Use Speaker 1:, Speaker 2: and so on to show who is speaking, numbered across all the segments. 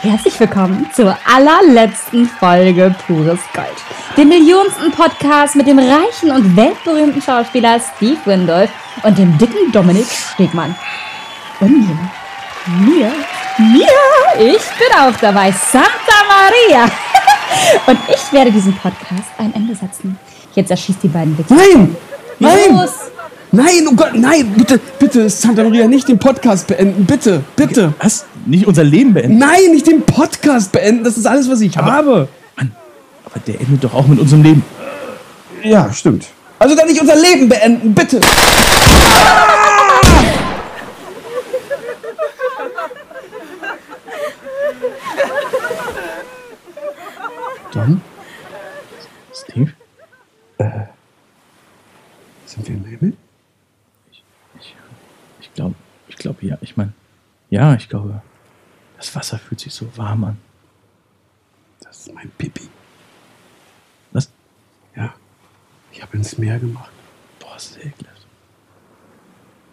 Speaker 1: Herzlich willkommen zur allerletzten Folge Pures Gold. Dem millionsten Podcast mit dem reichen und weltberühmten Schauspieler Steve Windolf und dem dicken Dominik Stegmann. Und mir. Mir. Mir. Ich bin auch dabei. Santa Maria. Und ich werde diesem Podcast ein Ende setzen. Jetzt erschießt die beiden Wichser.
Speaker 2: Nein! Nein!
Speaker 1: Los!
Speaker 2: Nein, oh Gott, nein! Bitte, bitte, Santa Maria, nicht den Podcast beenden. Bitte, bitte.
Speaker 3: Was? Nicht unser Leben beenden?
Speaker 2: Nein, nicht den Podcast beenden. Das ist alles, was ich habe.
Speaker 3: Mann, aber der endet doch auch mit unserem Leben.
Speaker 2: Ja, stimmt. Also dann nicht unser Leben beenden, bitte. Don?
Speaker 3: Steve?
Speaker 2: Sind wir im Himmel?
Speaker 3: Ich, ich glaube, ich glaube, ja. Ich meine, ja, ich glaube, das Wasser fühlt sich so warm an.
Speaker 2: Das ist mein Pipi.
Speaker 3: Was?
Speaker 2: Ja. Ich habe ins Meer gemacht.
Speaker 3: Boah, das ist ekelhaft.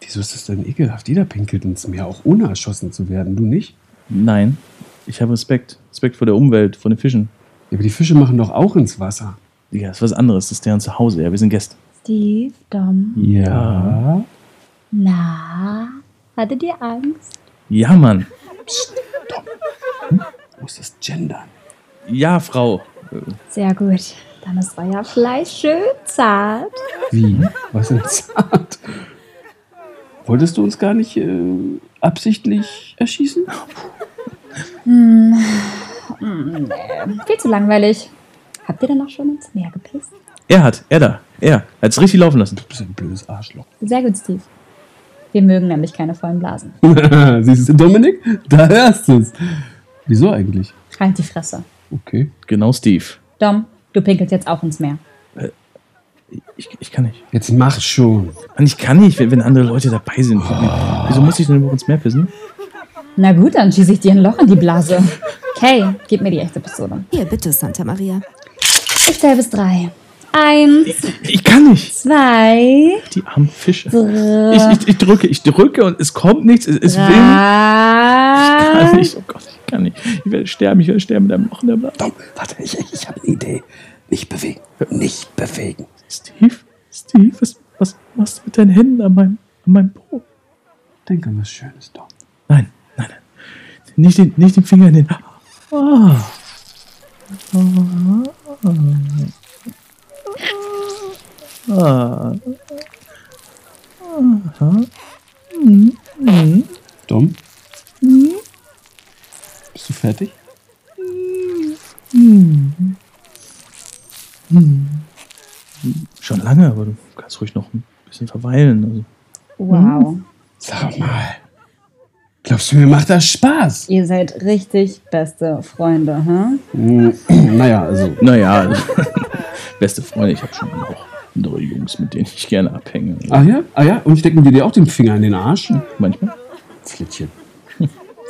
Speaker 2: Wieso ist das denn ekelhaft? Jeder pinkelt ins Meer, auch ohne erschossen zu werden. Du nicht?
Speaker 3: Nein, ich habe Respekt. Respekt vor der Umwelt, vor den Fischen.
Speaker 2: Ja, aber die Fische machen doch auch ins Wasser.
Speaker 3: Ja, das ist was anderes. Das ist deren Zuhause. Ja, wir sind Gäste.
Speaker 1: Steve, Dom.
Speaker 2: Ja.
Speaker 1: Na, hattet ihr Angst?
Speaker 3: Ja, Mann.
Speaker 2: Du musst das gendern.
Speaker 3: Ja, Frau.
Speaker 1: Sehr gut. Dann ist euer Fleisch schön zart.
Speaker 2: Wie? Was denn zart? Wolltest du uns gar nicht äh, absichtlich erschießen?
Speaker 1: Nee, viel zu langweilig. Habt ihr denn auch schon ins Meer gepisst?
Speaker 3: Er hat, er da. Er hat es richtig laufen lassen.
Speaker 2: Du bist ein blödes Arschloch.
Speaker 1: Sehr gut, Steve. Wir mögen nämlich keine vollen Blasen.
Speaker 2: Siehst du, Dominik? Da hörst du es. Wieso eigentlich?
Speaker 1: Halt die Fresse.
Speaker 2: Okay.
Speaker 3: Genau, Steve.
Speaker 1: Dom, du pinkelst jetzt auch ins Meer.
Speaker 3: Ich, ich kann nicht.
Speaker 2: Jetzt mach schon.
Speaker 3: Mann, ich kann nicht, wenn, wenn andere Leute dabei sind. Wieso muss ich denn über uns mehr pissen?
Speaker 1: Na gut, dann schieße ich dir ein Loch in die Blase. Okay, gib mir die echte Pistole.
Speaker 4: Hier, bitte, Santa Maria.
Speaker 1: Ich zähle bis drei. Eins,
Speaker 3: Ich kann nicht.
Speaker 1: zwei,
Speaker 3: Die armen Fische.
Speaker 1: drei.
Speaker 3: Ich, ich, ich drücke, ich drücke und es kommt nichts. Es, es will. Ich kann nicht. Oh Gott, ich kann nicht. Ich werde sterben. Ich werde sterben mit einem Loch in der Blase.
Speaker 2: Dom, warte, ich, ich habe eine Idee. Nicht bewegen. Nicht bewegen.
Speaker 3: Steve, Steve, was, was machst du mit deinen Händen an meinem, an meinem Po?
Speaker 2: Denk an was Schönes, Dom.
Speaker 3: Nein, nein, nein. Nicht den, nicht den Finger in den. Ah. Ah.
Speaker 2: Dom? Bist du fertig?
Speaker 3: Schon lange, aber du kannst ruhig noch ein bisschen verweilen. Also.
Speaker 1: Wow,
Speaker 2: Sag mal. Glaubst du, mir macht das Spaß?
Speaker 1: ihr seid richtig beste Freunde, hm?
Speaker 2: Hm, naja, also.
Speaker 3: Naja, beste Freunde, ich habe schon auch andere Jungs, mit denen ich gerne abhänge.
Speaker 2: Ah ja? Ah ja? Und stecken die dir auch den Finger in den Arsch?
Speaker 3: Manchmal.
Speaker 2: Flittchen.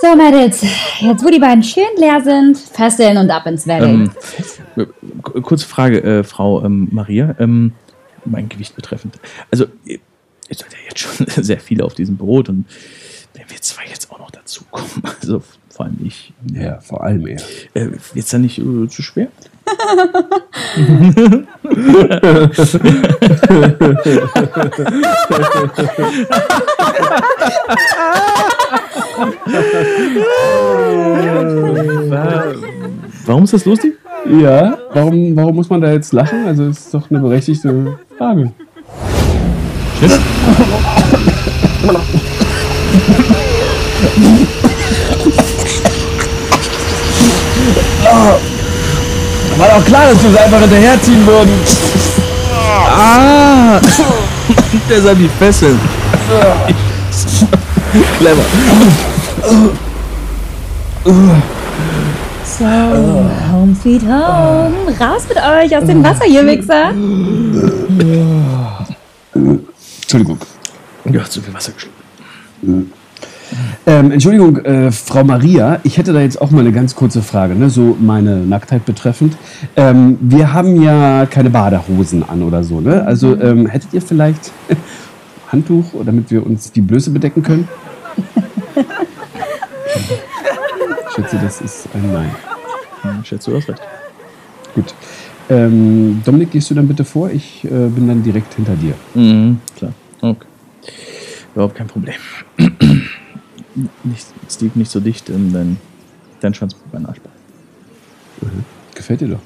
Speaker 1: So, Mädels, jetzt wo die beiden schön leer sind, fesseln und ab ins Valley.
Speaker 3: Ähm, äh, kurze Frage, äh, Frau ähm, Maria, ähm, mein Gewicht betreffend. Also, ihr seid ja jetzt schon sehr viele auf diesem Boot und wenn wir zwei jetzt auch noch dazukommen, also vor allem ich,
Speaker 2: Ja, vor allem er.
Speaker 3: äh, wird es dann nicht äh, zu schwer? Warum ist das lustig?
Speaker 2: Ja, warum, warum muss man da jetzt lachen? Also, das ist doch eine berechtigte Frage.
Speaker 3: Schnitt?
Speaker 2: War doch klar, dass wir es einfach hinterherziehen würden.
Speaker 3: Ah! Deshalb die Fesseln. Clever.
Speaker 1: So, home sweet home. Raus mit euch aus dem Wasser, ihr Wichser.
Speaker 2: Entschuldigung.
Speaker 3: Ja, zu viel Wasser geschluckt.
Speaker 2: Ähm, Entschuldigung, äh, Frau Maria, ich hätte da jetzt auch mal eine ganz kurze Frage, ne? so meine Nacktheit betreffend. Ähm, wir haben ja keine Badehosen an oder so, ne? Also ähm, hättet ihr vielleicht Handtuch, damit wir uns die Blöße bedecken können? Ich schätze, das ist ein Nein.
Speaker 3: Hm, Ich schätze, du hast recht.
Speaker 2: Gut. Ähm, Dominik, gehst du dann bitte vor? Ich äh, bin dann direkt hinter dir.
Speaker 3: Mhm, klar. Okay. Überhaupt kein Problem. Nicht, Steve, nicht so dicht in dein, dein Schwanz mit meinem Arschball.
Speaker 2: Gefällt dir doch.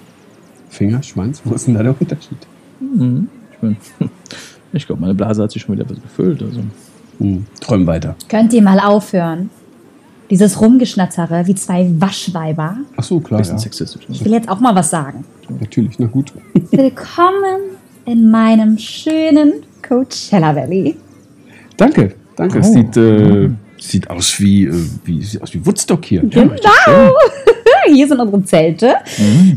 Speaker 2: Finger, Schwanz, wo ist denn da der Unterschied?
Speaker 3: Mhm. Ich, ich glaube, meine Blase hat sich schon wieder etwas gefüllt. Also.
Speaker 2: Hm, träum weiter.
Speaker 1: Könnt ihr mal aufhören? Dieses Rumgeschnatzere wie zwei Waschweiber.
Speaker 2: Ach so, klar,
Speaker 3: Bisschen
Speaker 2: ja.
Speaker 3: sexistisch.
Speaker 1: Ich will jetzt auch mal was sagen.
Speaker 2: Natürlich, na gut.
Speaker 1: Willkommen in meinem schönen Coachella Valley.
Speaker 2: Danke, danke. Es sieht, äh, sieht aus wie, äh, wie, sieht aus wie Woodstock hier.
Speaker 1: Genau. Hier sind unsere Zelte.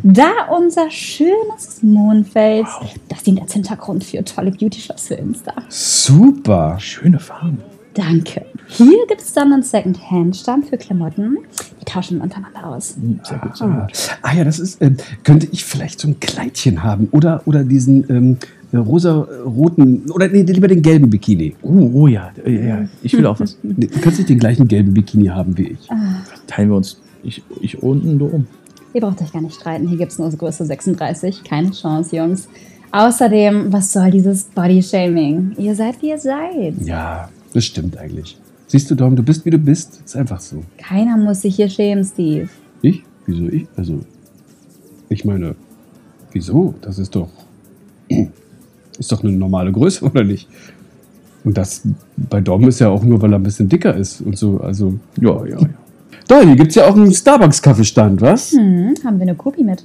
Speaker 1: Da unser schönes Mondfeld. Das dient als Hintergrund für tolle Beauty-Shots für Insta.
Speaker 2: Super.
Speaker 3: Schöne Farben.
Speaker 1: Danke. Hier gibt es dann einen Second-Hand-Stand für Klamotten. Die tauschen wir untereinander aus.
Speaker 3: Hm, Sehr gut, sehr
Speaker 2: Ah,
Speaker 3: gut.
Speaker 2: ah ja, das ist, ähm, könnte ich vielleicht so ein Kleidchen haben oder, oder diesen ähm, äh, rosa-roten, oder nee, lieber den gelben Bikini.
Speaker 3: Oh, oh ja, äh, ja, ich will auch was.
Speaker 2: Du kannst nicht den gleichen gelben Bikini haben wie ich.
Speaker 3: Teilen wir uns. Ich, ich unten, du oben.
Speaker 1: Ihr braucht euch gar nicht streiten. Hier gibt es nur Größe 36. Keine Chance, Jungs. Außerdem, was soll dieses Body-Shaming? Ihr seid, wie ihr seid.
Speaker 2: Ja, das stimmt eigentlich. Siehst du, Dom, du bist, wie du bist. Ist einfach so.
Speaker 1: Keiner muss sich hier schämen, Steve.
Speaker 2: Ich? Wieso ich? Also, ich meine, wieso? Das ist doch, ist doch eine normale Größe, oder nicht? Und das bei Dom ist ja auch nur, weil er ein bisschen dicker ist und so. Also,
Speaker 3: Ja, ja, ja.
Speaker 2: da, hier gibt es ja auch einen Starbucks-Kaffeestand, was?
Speaker 1: Hm, haben wir eine Kopi mit.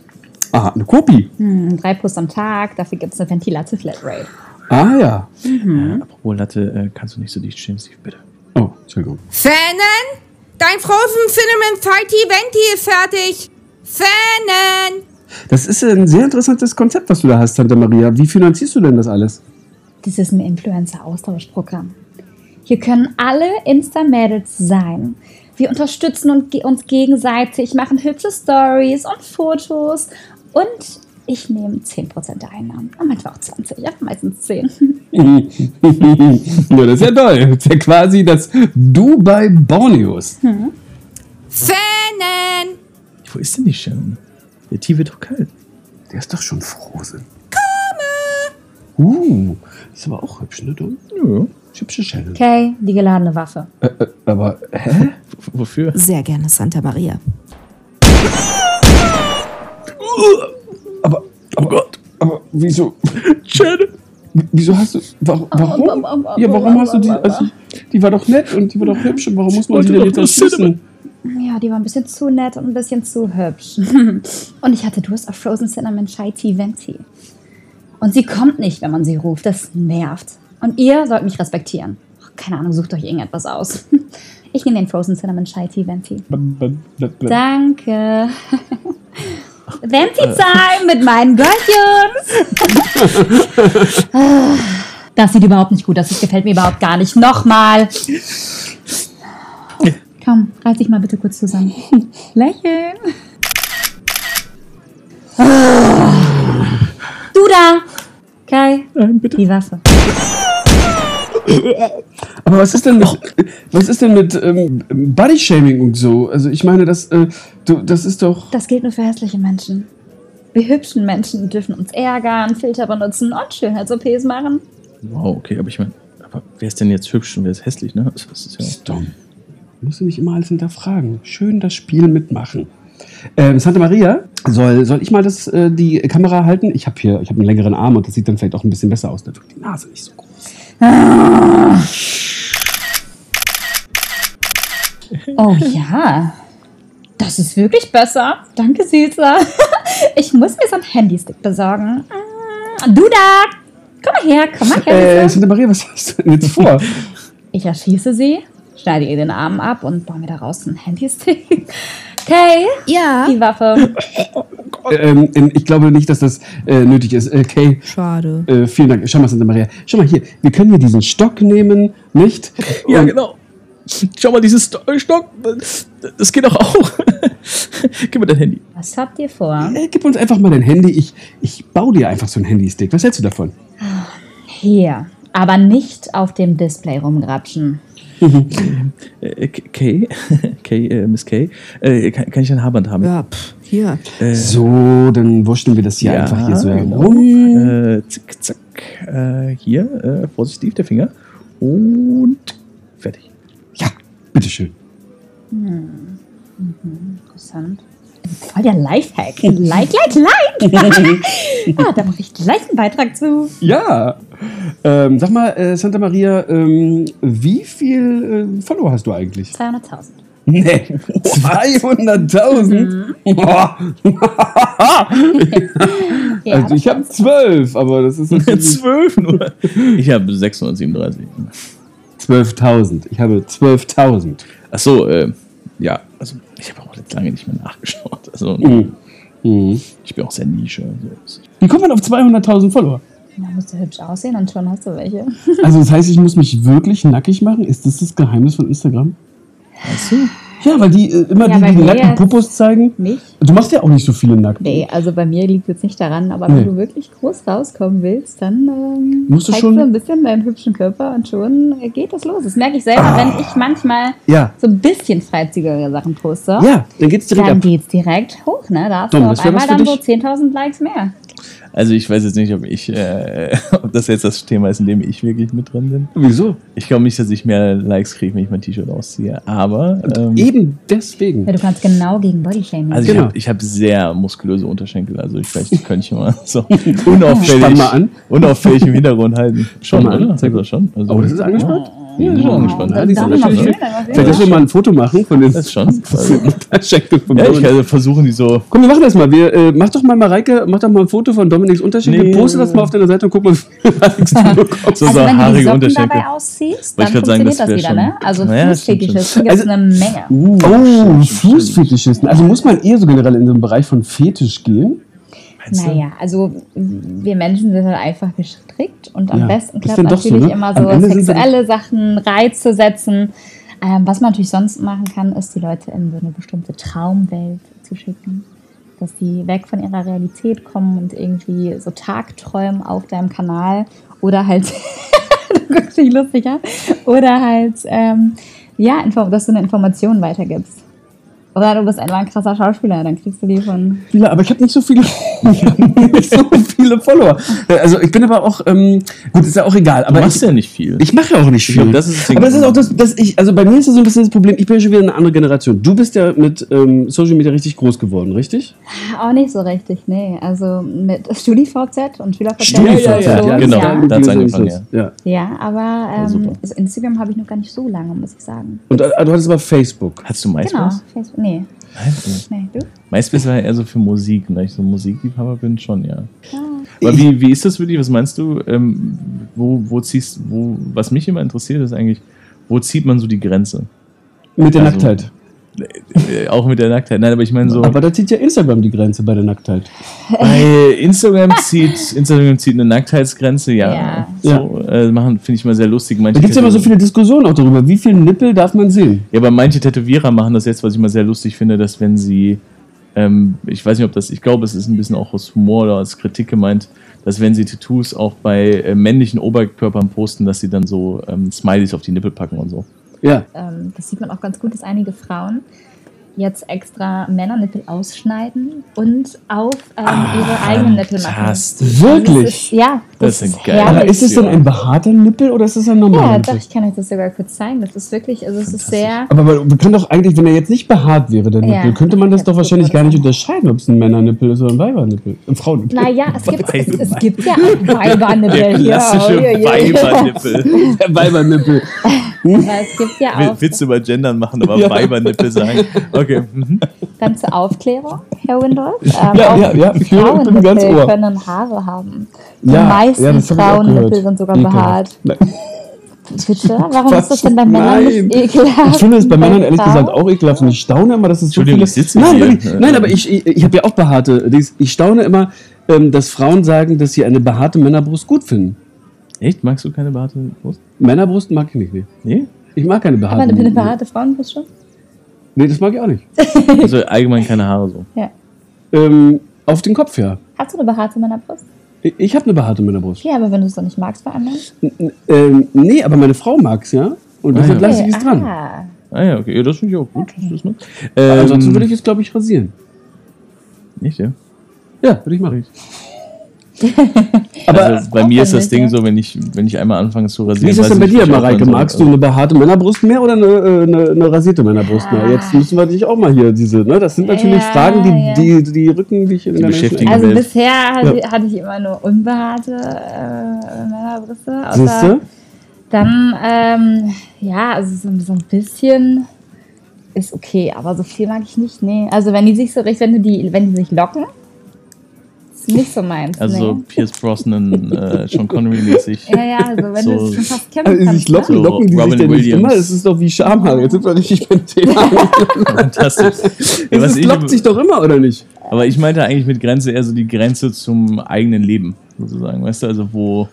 Speaker 2: Ah, eine Kopi.
Speaker 1: Hm, drei plus am Tag. Dafür gibt es eine Ventilate Flatrate.
Speaker 2: Ah, ja.
Speaker 3: Äh, apropos Latte, äh, kannst du nicht so dicht stehen, Steve, bitte.
Speaker 2: Oh, Entschuldigung.
Speaker 4: Fannen? Dein Frozen Cinnamon Fighty Venti ist fertig. Fannen!
Speaker 2: Das ist ein sehr interessantes Konzept, was du da hast, Santa Maria. Wie finanzierst du denn das alles?
Speaker 1: Das ist ein Influencer-Austauschprogramm. Hier können alle Insta-Mädels sein. Wir unterstützen uns gegenseitig, machen hübsche Stories und Fotos. Und ich nehme 10% der Einnahmen. Und manchmal auch 20, ja, meistens 10.
Speaker 2: ja, das ist ja toll. Das ist ja quasi das Dubai Borneos.
Speaker 4: Fannen!
Speaker 3: Wo ist denn die Sharon? Der Tee wird doch kalt.
Speaker 2: Der ist doch schon frozen. Komme! Uh, ist aber auch hübsch, ne, du?
Speaker 3: Ja.
Speaker 2: Hübsche Challenge.
Speaker 1: Okay, die geladene Waffe.
Speaker 2: Äh, äh, aber, hä?
Speaker 3: Wofür?
Speaker 4: Sehr gerne, Santa Maria.
Speaker 2: Aber, oh Gott. Aber wieso?
Speaker 3: Sharon!
Speaker 2: Wieso hast du. Warum? warum? Ja, warum hast du die. Also, die war doch nett und die war doch hübsch. Und warum muss man die denn jetzt erschießen?
Speaker 1: Ja, die war ein bisschen zu nett und ein bisschen zu hübsch. und ich hatte Durst auf Frozen Cinnamon Chai Tea Venti. Und sie kommt nicht, wenn man sie ruft. Das nervt. Und ihr sollt mich respektieren. Ach, keine Ahnung, sucht euch irgendetwas aus. Ich nehme den Frozen Cinnamon Chai Tea Venti. Danke. Venti-Time mit meinen Goldjungs. Das sieht überhaupt nicht gut aus. Das gefällt mir überhaupt gar nicht. Nochmal. Komm, reiß dich mal bitte kurz zusammen. Lächeln. Du da. Kai,
Speaker 3: Nein, bitte.
Speaker 1: die Waffe.
Speaker 2: Aber was ist denn mit, was ist denn mit ähm, Bodyshaming und so? Also ich meine, das, äh, du, das ist doch.
Speaker 1: Das gilt nur für hässliche Menschen. Wir hübschen Menschen dürfen uns ärgern, Filter benutzen und Schönheits-OPs machen.
Speaker 3: Wow, okay, aber ich meine, aber wer ist denn jetzt hübsch und wer ist hässlich, ne? Das ist ja.
Speaker 2: Dumm. Musst du nicht immer alles hinterfragen. Schön das Spiel mitmachen. Ähm, Santa Maria, soll, soll ich mal das, äh, die Kamera halten? Ich habe hier, ich habe einen längeren Arm und das sieht dann vielleicht auch ein bisschen besser aus. Da wird die Nase nicht so groß.
Speaker 1: Oh ja. Das ist wirklich besser. Danke, Süßer. Ich muss mir so einen Handystick besorgen. Mm, Du da. Komm mal her, komm mal her.
Speaker 2: Äh. Santa Maria, was hast du denn jetzt vor?
Speaker 1: Ich erschieße sie, schneide ihr den Arm ab und baue mir daraus einen Handystick. Okay,
Speaker 4: Ja.
Speaker 1: die Waffe.
Speaker 2: ähm, ich glaube nicht, dass das äh, nötig ist. Äh, Kay,
Speaker 4: Schade.
Speaker 2: äh, vielen Dank. Schau mal, Santa Maria. Schau mal hier. Wir können hier diesen Stock nehmen, nicht?
Speaker 3: Ja,
Speaker 2: Und-
Speaker 3: genau. Schau mal, dieses Sto- Stock, das geht doch auch. Gib mir dein Handy.
Speaker 1: Was habt ihr vor?
Speaker 2: Äh, gib uns einfach mal dein Handy. Ich, ich baue dir einfach so einen Handystick. Was hältst du davon?
Speaker 1: Hier. Aber nicht auf dem Display rumgrapschen.
Speaker 3: Äh, Kay, Kay, äh, Miss Kay, äh, kann, kann ich ein Haarband haben?
Speaker 4: Ja, pff, hier.
Speaker 2: So, dann wurschteln wir das hier einfach hier so
Speaker 3: genau.
Speaker 2: herum.
Speaker 3: Äh, zack, zack. Äh, hier, äh, vorsichtig, der Finger. Und fertig.
Speaker 2: Ja, bitteschön.
Speaker 1: Interessant. Voll der Lifehack. Like, like, like. ah, da mache ich gleich einen Beitrag zu.
Speaker 2: Ja. Ähm, sag mal, äh, Santa Maria, ähm, wie viel äh, Follower hast du eigentlich?
Speaker 1: 200.000.
Speaker 2: Nee, 200.000? Boah.
Speaker 1: Ja,
Speaker 2: also ich habe zwölf, aber das ist natürlich
Speaker 3: Zwölf nur. Ich habe 637.
Speaker 2: 12.000. Ich habe 12.000.
Speaker 3: Ach so, äh, ja, also ich habe auch jetzt lange nicht mehr nachgeschaut. Also
Speaker 2: Mhm. Mhm.
Speaker 3: ich bin auch sehr Nische. Also,
Speaker 2: Wie kommt man auf 200.000 Follower?
Speaker 1: Da musst du hübsch aussehen und schon hast du welche.
Speaker 2: Also das heißt, ich muss mich wirklich nackig machen? Ist das das Geheimnis von Instagram?
Speaker 3: weißt du?
Speaker 2: Ja, weil die äh, immer
Speaker 1: Ja,
Speaker 2: die, nackten Popos zeigen.
Speaker 1: Nicht?
Speaker 2: Du machst ja auch nicht so viele nackt.
Speaker 1: Nee, also bei mir liegt jetzt nicht daran, aber wenn
Speaker 2: Nee.
Speaker 1: du wirklich groß rauskommen willst, dann ähm,
Speaker 2: Musst du
Speaker 1: zeigst
Speaker 2: schon-
Speaker 1: du ein bisschen deinen hübschen Körper und schon äh, geht das los. Das merke ich selber, wenn ich manchmal
Speaker 2: Ja.
Speaker 1: so ein bisschen freizügigere Sachen poste.
Speaker 2: Ja, dann geht's direkt
Speaker 1: Dann
Speaker 2: ab.
Speaker 1: geht's direkt hoch, ne? Da hast
Speaker 2: Dom,
Speaker 1: du auf einmal dann so
Speaker 2: dich?
Speaker 1: 10.000 Likes mehr.
Speaker 3: Also ich weiß jetzt nicht, ob ich, äh, ob das jetzt das Thema ist, in dem ich wirklich mit drin bin.
Speaker 2: Wieso?
Speaker 3: Ich glaube nicht, dass ich mehr Likes kriege, wenn ich mein T-Shirt ausziehe. Aber ähm,
Speaker 2: Eben deswegen.
Speaker 1: Ja, du kannst genau gegen Bodyshaming.
Speaker 3: also
Speaker 2: Genau.
Speaker 3: ich habe ich hab sehr muskulöse Unterschenkel. Also ich vielleicht könnte ich mal so unauffällig,
Speaker 2: mal an.
Speaker 3: unauffällig im Hintergrund halten. Schon,
Speaker 2: an.
Speaker 3: oder?
Speaker 2: Zeig
Speaker 3: Also
Speaker 2: mal.
Speaker 3: schon. Also,
Speaker 2: Oh, das ist angespannt?
Speaker 3: Ja, das ist schon angespannt.
Speaker 1: Oh,
Speaker 3: Ja, die sind oder?
Speaker 1: schön,
Speaker 2: Vielleicht lassen wir mal ein Foto machen von den
Speaker 3: Das schon. Also,
Speaker 2: Unterschenkeln von
Speaker 3: ja, ich kann versuchen, die so.
Speaker 2: Komm, wir machen das mal. Wir, äh, mach doch mal, Mareike, mach doch mal ein Foto von Dominiks Unterschenkel,
Speaker 3: Nee.
Speaker 2: poste das mal auf deiner Seite und guck mal, wie Likes du bekommst.
Speaker 3: So,
Speaker 1: also
Speaker 3: so
Speaker 1: wenn du die
Speaker 3: haarige Unterschenkel.
Speaker 1: dabei ausziehst, dann
Speaker 3: ich grad sagen,
Speaker 1: funktioniert
Speaker 3: das
Speaker 1: das wieder,
Speaker 3: schon-
Speaker 1: ne? Also
Speaker 3: Naja,
Speaker 1: Fußfetischisten gibt es
Speaker 2: Also-
Speaker 1: eine Menge.
Speaker 3: Uh,
Speaker 2: Oh,
Speaker 3: stimmt, stimmt.
Speaker 2: Fußfetischisten. Also muss man eher so generell in den Bereich von Fetisch gehen?
Speaker 3: Meinst?
Speaker 1: Naja, also wir Menschen sind halt einfach gestrickt und am
Speaker 2: Ja,
Speaker 1: besten klappt
Speaker 2: doch so,
Speaker 1: natürlich
Speaker 2: ne?
Speaker 1: immer so sexuelle Sachen, Reize setzen. Ähm, was man natürlich sonst machen kann, ist die Leute in so eine bestimmte Traumwelt zu schicken. Dass die weg von ihrer Realität kommen und irgendwie so Tagträumen auf deinem Kanal oder halt, du guckst dich lustig an, oder halt, ähm, ja, dass du eine Information weitergibst. Oder du bist einfach ein krasser Schauspieler, dann kriegst du die von
Speaker 2: Viele, aber ich habe nicht so viele, ich hab nicht so viele Follower. Äh, Also ich bin aber auch, ähm, gut, ist ja auch egal.
Speaker 3: Du
Speaker 2: Aber
Speaker 3: machst
Speaker 2: ich,
Speaker 3: ja nicht viel.
Speaker 2: ich mache ja auch nicht
Speaker 3: Ich
Speaker 2: viel.
Speaker 3: glaub, das ist das
Speaker 2: aber das ist auch das, dass ich, also bei mir ist das so ein bisschen das Problem, ich bin ja schon wieder eine andere Generation. Du bist ja mit ähm, Social Media richtig groß geworden, richtig?
Speaker 1: Auch nicht so richtig, nee. Also mit StudiVZ und SchülerVZ.
Speaker 2: StudiVZ,
Speaker 1: und so,
Speaker 3: ja, genau.
Speaker 1: Ja,
Speaker 3: Da hat's angefangen,
Speaker 2: ja.
Speaker 1: ja aber ähm, also Instagram habe ich noch gar nicht so lange, muss ich sagen.
Speaker 2: Und äh, du hattest aber Facebook.
Speaker 3: Hast du MySpace?
Speaker 1: Genau. Facebook, nee.
Speaker 3: Nein.
Speaker 1: nee, du?
Speaker 3: MySpace war ja eher so für Musik, und da ich so Musikliebhaber bin, schon, ja.
Speaker 1: Ja.
Speaker 3: Aber wie, wie ist das für dich? Was meinst du? Ähm, wo, wo ziehst wo, was mich immer interessiert, ist eigentlich, wo zieht man so die Grenze?
Speaker 2: Mit der
Speaker 3: Also-
Speaker 2: Nacktheit.
Speaker 3: Äh, auch mit der Nacktheit. Nein, aber ich meine so,
Speaker 2: Aber da zieht ja Instagram die Grenze bei der Nacktheit.
Speaker 3: bei Instagram zieht, Instagram zieht eine Nacktheitsgrenze, ja.
Speaker 1: Ja.
Speaker 3: So, äh, machen, finde ich mal sehr lustig. Manche
Speaker 2: Da gibt es ja immer so viele Diskussionen auch darüber, wie viele Nippel darf man sehen.
Speaker 3: Ja, aber manche Tätowierer machen das jetzt, was ich mal sehr lustig finde, dass wenn sie, ähm, ich weiß nicht, ob das, ich glaube, es ist ein bisschen auch aus Humor oder als Kritik gemeint, dass wenn sie Tattoos auch bei äh, männlichen Oberkörpern posten, dass sie dann so ähm, Smileys auf die Nippel packen und so.
Speaker 2: Ja.
Speaker 1: Ähm, das sieht man auch ganz gut, dass einige Frauen jetzt extra Männernippel ausschneiden und auf ähm, ihre eigenen Nippel machen.
Speaker 2: Wirklich?
Speaker 1: Das ist, ja, das,
Speaker 3: Das ist geil.
Speaker 2: Aber ist es denn ein behaarter Nippel oder ist es ein normaler
Speaker 1: Ja,
Speaker 2: Nippel?
Speaker 1: doch, ich kann euch das sogar kurz zeigen. Das ist wirklich, also es ist sehr.
Speaker 2: Aber man kann doch eigentlich, wenn er jetzt nicht behaart wäre, der
Speaker 1: Ja.
Speaker 2: Nippel, könnte man das
Speaker 1: Ja,
Speaker 2: doch wahrscheinlich gar nicht unterscheiden, ob es ein Männernippel ist oder ein Weibernippel. Ein Frauennippel.
Speaker 1: Naja, es gibt, es, es gibt ja auch Weibernippel.
Speaker 3: Der klassische
Speaker 1: ja, ja, ja.
Speaker 3: Weibernippel.
Speaker 2: Der Weibernippel.
Speaker 1: Aber es gibt ja auch,
Speaker 3: Witz über Gendern machen, aber
Speaker 2: Ja.
Speaker 3: Weibernippel sagen. Okay. Mhm.
Speaker 1: dann zur Aufklärung, Herr Windolf. Ähm,
Speaker 2: Ja, ja, ja, ich höre, ich bin ganz
Speaker 1: Frauennippel
Speaker 2: Ohr.
Speaker 1: können Haare haben. Die
Speaker 2: Ja,
Speaker 1: meisten
Speaker 2: ja,
Speaker 1: Frauennippel
Speaker 2: gehört.
Speaker 1: sind sogar behaart.
Speaker 2: Nein.
Speaker 1: Bitte? Warum
Speaker 2: Was?
Speaker 1: ist das denn bei Männern
Speaker 2: Nein.
Speaker 1: nicht ekelhaft?
Speaker 2: Ich finde es bei Männern ehrlich
Speaker 1: Frauen?
Speaker 2: gesagt auch ekelhaft und ich staune immer, dass es so viele...
Speaker 3: ich sitze
Speaker 2: nein,
Speaker 3: hier.
Speaker 2: wirklich, nein, aber ich, ich, ich habe ja auch behaarte... Ich staune immer, ähm, dass Frauen sagen, dass sie eine behaarte Männerbrust gut finden.
Speaker 3: Echt? Magst du keine behaarte Brust?
Speaker 2: Männerbrust mag ich nicht. Nee.
Speaker 3: Nee?
Speaker 2: Ich mag keine
Speaker 1: Aber
Speaker 2: behaarte.
Speaker 1: eine, eine behaarte Frauenbrust schon?
Speaker 2: Nee, das mag ich auch nicht.
Speaker 3: Also allgemein keine Haare so.
Speaker 1: Ja.
Speaker 2: Ähm, auf den Kopf, ja.
Speaker 1: Hast du eine behaarte Männerbrust?
Speaker 2: Ich, habe eine behaarte Männerbrust.
Speaker 1: Ja, aber wenn du es doch nicht magst bei anderen?
Speaker 2: N- Ähm, nee, aber meine Frau mag's, ja. Und
Speaker 3: Ah,
Speaker 2: deshalb
Speaker 3: ja.
Speaker 2: lasse ich es dran.
Speaker 1: Ah.
Speaker 3: Ah ja, okay. Ja, das finde ich auch gut. Das ist, ne?
Speaker 2: Ansonsten
Speaker 3: ähm,
Speaker 2: würde ich es, glaube ich, rasieren.
Speaker 3: Nicht, ja?
Speaker 2: Ja, würde ich machen. Aber
Speaker 3: also bei mir ist das Ding
Speaker 1: ja.
Speaker 3: so, wenn ich, wenn ich einmal anfange zu rasieren.
Speaker 2: wie ist das denn bei dir, Mareike? Magst du eine behaarte Männerbrust mehr oder eine, äh, eine, eine rasierte Männerbrust mehr?
Speaker 1: Ah.
Speaker 2: Jetzt müssen wir dich auch mal hier diese, ne? Das sind natürlich
Speaker 1: Ja,
Speaker 2: Fragen, die,
Speaker 1: ja.
Speaker 2: die, die rücken dich in
Speaker 3: Die
Speaker 2: der
Speaker 3: beschäftigen.
Speaker 1: Also
Speaker 3: Welt.
Speaker 1: bisher hatte, hatte ich immer nur unbehaarte äh, Männerbrüste.
Speaker 2: Siehst
Speaker 1: außer
Speaker 2: du?
Speaker 1: Dann, ähm, ja, also so, so ein bisschen ist okay, aber so viel mag ich nicht, nee. Also wenn die sich so richtig, wenn du die, wenn die sich locken, ist nicht so meins.
Speaker 3: Also
Speaker 1: nee.
Speaker 3: Pierce Brosnan, äh, Sean Connery-mäßig.
Speaker 1: Ja, ja, also wenn
Speaker 3: so-
Speaker 1: du es schon fast kämpfen
Speaker 2: Also
Speaker 1: kannst.
Speaker 2: sich locken,
Speaker 3: So,
Speaker 2: locken die
Speaker 3: Robin
Speaker 2: sich denn nicht
Speaker 3: Williams.
Speaker 2: immer? Es ist doch wie Schamhaare. Jetzt sind wir richtig beim Thema.
Speaker 3: Fantastisch. Ja,
Speaker 2: lockt sich doch immer, oder nicht?
Speaker 3: aber ich meinte eigentlich mit Grenze eher so die Grenze zum eigenen Leben, sozusagen. Weißt du, also wo.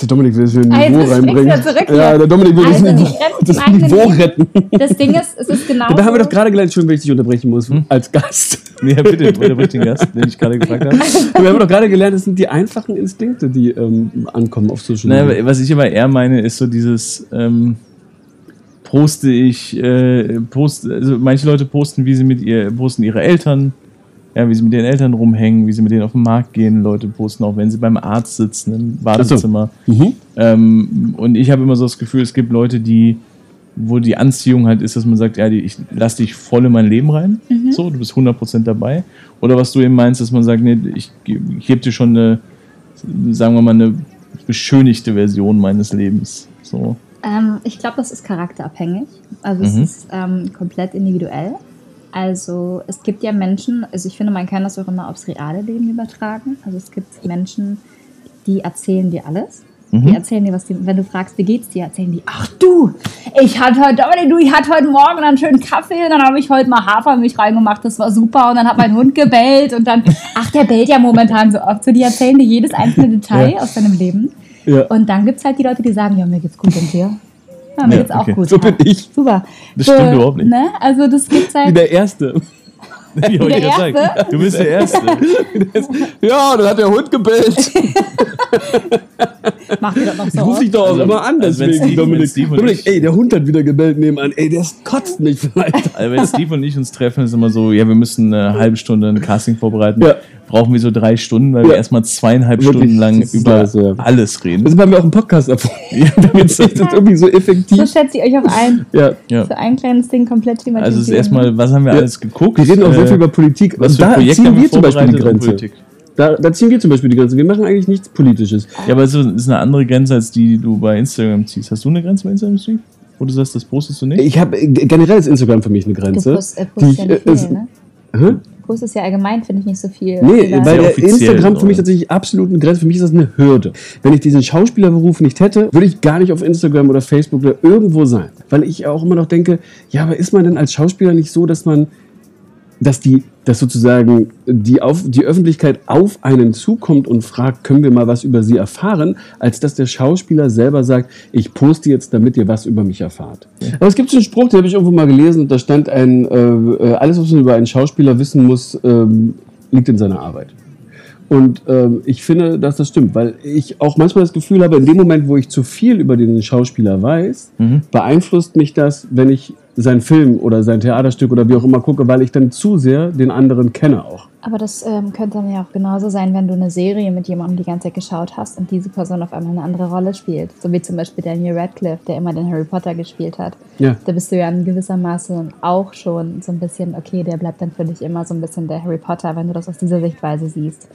Speaker 2: Der Dominik will das wieder ein
Speaker 1: jetzt
Speaker 2: Niveau
Speaker 1: du
Speaker 2: reinbringen.
Speaker 1: zurück hier.
Speaker 2: ja, der Dominik will
Speaker 1: Also,
Speaker 2: das Niveau, das Niveau retten.
Speaker 1: Das Ding ist, es ist genau.
Speaker 2: Dabei haben wir doch gerade gelernt, schön, wenn ich dich unterbrechen muss,
Speaker 3: Hm?
Speaker 2: als Gast.
Speaker 3: Nee, bitte, unterbrich den Gast, den ich gerade gefragt habe.
Speaker 2: wir haben doch gerade gelernt, es sind die einfachen Instinkte, die ähm, ankommen auf Social Media.
Speaker 3: Naja, was ich aber eher meine, ist so dieses, ähm, poste ich, äh, post, also manche Leute posten, wie sie mit ihr, posten ihre Eltern, ja, wie sie mit ihren Eltern rumhängen, wie sie mit denen auf den Markt gehen. Leute posten auch, wenn sie beim Arzt sitzen, im Badezimmer.
Speaker 2: Mhm.
Speaker 3: Ähm, und ich habe immer so das Gefühl, es gibt Leute, die, wo die Anziehung halt ist, dass man sagt, ja, die, ich lass dich voll in mein Leben rein. So, du bist 100% dabei. Oder was du eben meinst, dass man sagt, nee, ich, ich gebe dir schon eine, sagen wir mal, eine beschönigte Version meines Lebens. So.
Speaker 1: Ähm, ich glaube, das ist charakterabhängig. Also es
Speaker 3: Mhm.
Speaker 1: ist ähm, komplett individuell. Also es gibt ja Menschen, also ich finde, man kann das auch immer aufs reale Leben übertragen. Also es gibt Menschen, die erzählen dir alles.
Speaker 3: Mhm.
Speaker 1: Die erzählen dir, was die, wenn du fragst, wie geht's dir, erzählen die, ach du, ich hatte heute, du, ich hatte heute Morgen einen schönen Kaffee und dann habe ich heute mal Hafermilch reingemacht, das war super und dann hat mein Hund gebellt und dann, ach, der bellt ja momentan so oft. So, die erzählen dir jedes einzelne Detail
Speaker 2: Ja.
Speaker 1: aus deinem Leben.
Speaker 2: Ja.
Speaker 1: Und dann gibt es halt die Leute, die sagen, ja, mir geht's gut und dir? Ja, mir
Speaker 3: Ja,
Speaker 1: geht's auch
Speaker 3: okay.
Speaker 1: gut.
Speaker 2: So bin ich.
Speaker 1: Super.
Speaker 3: Das stimmt überhaupt nicht.
Speaker 1: Ne? Also das gibt's
Speaker 2: Wie
Speaker 1: halt.
Speaker 2: der Erste.
Speaker 3: Ich wollte
Speaker 1: Der
Speaker 3: sagen,
Speaker 1: Erste?
Speaker 3: du bist der Erste.
Speaker 2: Ja, dann hat der Hund gebellt.
Speaker 1: Macht ihr das noch so?
Speaker 2: Ich rufe dich doch auch
Speaker 3: Also,
Speaker 2: immer an,
Speaker 3: also wenn
Speaker 2: deswegen,
Speaker 3: Steve- wenn
Speaker 2: Dominik.
Speaker 3: Steve
Speaker 2: Dominik,
Speaker 3: ich-
Speaker 2: ey, der Hund hat wieder gebellt nebenan. Ey, der kotzt mich vielleicht.
Speaker 3: Also wenn Steve und ich uns treffen, ist immer so, ja, wir müssen eine halbe Stunde ein Casting vorbereiten.
Speaker 2: Ja.
Speaker 3: Brauchen wir so drei Stunden, weil
Speaker 2: Ja.
Speaker 3: wir erstmal zweieinhalb
Speaker 2: Wirklich,
Speaker 3: Stunden lang
Speaker 2: das
Speaker 3: über
Speaker 2: das, ja.
Speaker 3: alles
Speaker 2: Das
Speaker 3: reden.
Speaker 2: ist bei mir auch ein Podcast davon. Ja, damit ist das irgendwie so
Speaker 1: So
Speaker 2: effektiv.
Speaker 1: schätze ich euch auch ein.
Speaker 2: Ja.
Speaker 3: Ja.
Speaker 1: So ein kleines Ding komplett thematisieren.
Speaker 3: Also es ist erstmal, was haben wir
Speaker 2: Ja.
Speaker 3: alles geguckt?
Speaker 2: Wir reden auch sehr
Speaker 3: Äh,
Speaker 2: viel über Politik.
Speaker 3: was
Speaker 2: da
Speaker 3: Projekte
Speaker 2: ziehen
Speaker 3: haben
Speaker 2: wir
Speaker 3: wir
Speaker 2: zum Beispiel die Grenze.
Speaker 3: Politik.
Speaker 2: Da, da ziehen wir zum Beispiel die Grenze. Wir machen eigentlich nichts Politisches.
Speaker 3: Ja, aber es ist eine andere Grenze, als die, die du bei Instagram ziehst. Hast du eine Grenze bei Instagram, Steve? Wo du sagst, das postest du nicht?
Speaker 2: Ich habe generell ist Instagram für mich eine
Speaker 1: Du
Speaker 2: Grenze.
Speaker 1: post, äh,
Speaker 2: die
Speaker 1: postest
Speaker 2: ich,
Speaker 1: ja nicht
Speaker 2: äh,
Speaker 1: viel, ne?
Speaker 2: Hä?
Speaker 1: Postest ja allgemein, finde ich nicht so viel.
Speaker 2: Nee, weil Instagram
Speaker 3: so,
Speaker 2: für mich tatsächlich absolut eine Grenze. Für mich ist das eine Hürde. Wenn ich diesen Schauspielerberuf nicht hätte, würde ich gar nicht auf Instagram oder Facebook oder irgendwo sein. Weil ich auch immer noch denke, ja, aber ist man denn als Schauspieler nicht so, dass man, dass die, dass sozusagen die, auf, die Öffentlichkeit auf einen zukommt und fragt, können wir mal was über sie erfahren, als dass der Schauspieler selber sagt, ich poste jetzt, damit ihr was über mich erfahrt. Aber es gibt so einen Spruch, den habe ich irgendwo mal gelesen und da stand ein, äh, äh, alles, was man über einen Schauspieler wissen muss, ähm, liegt in seiner Arbeit. Und ähm, ich finde, dass das stimmt, weil ich auch manchmal das Gefühl habe, in dem Moment, wo ich zu viel über den Schauspieler weiß,
Speaker 3: Mhm.
Speaker 2: beeinflusst mich das, wenn ich seinen Film oder sein Theaterstück oder wie auch immer gucke, weil ich dann zu sehr den anderen kenne auch.
Speaker 1: Aber das ähm, könnte dann ja auch genauso sein, wenn du eine Serie mit jemandem die ganze Zeit geschaut hast und diese Person auf einmal eine andere Rolle spielt. So wie zum Beispiel Daniel Radcliffe, der immer den Harry Potter gespielt hat.
Speaker 2: Ja.
Speaker 1: Da bist du ja in gewissermaßen auch schon so ein bisschen, okay, der bleibt dann für dich immer so ein bisschen der Harry Potter, wenn du das aus dieser Sichtweise siehst.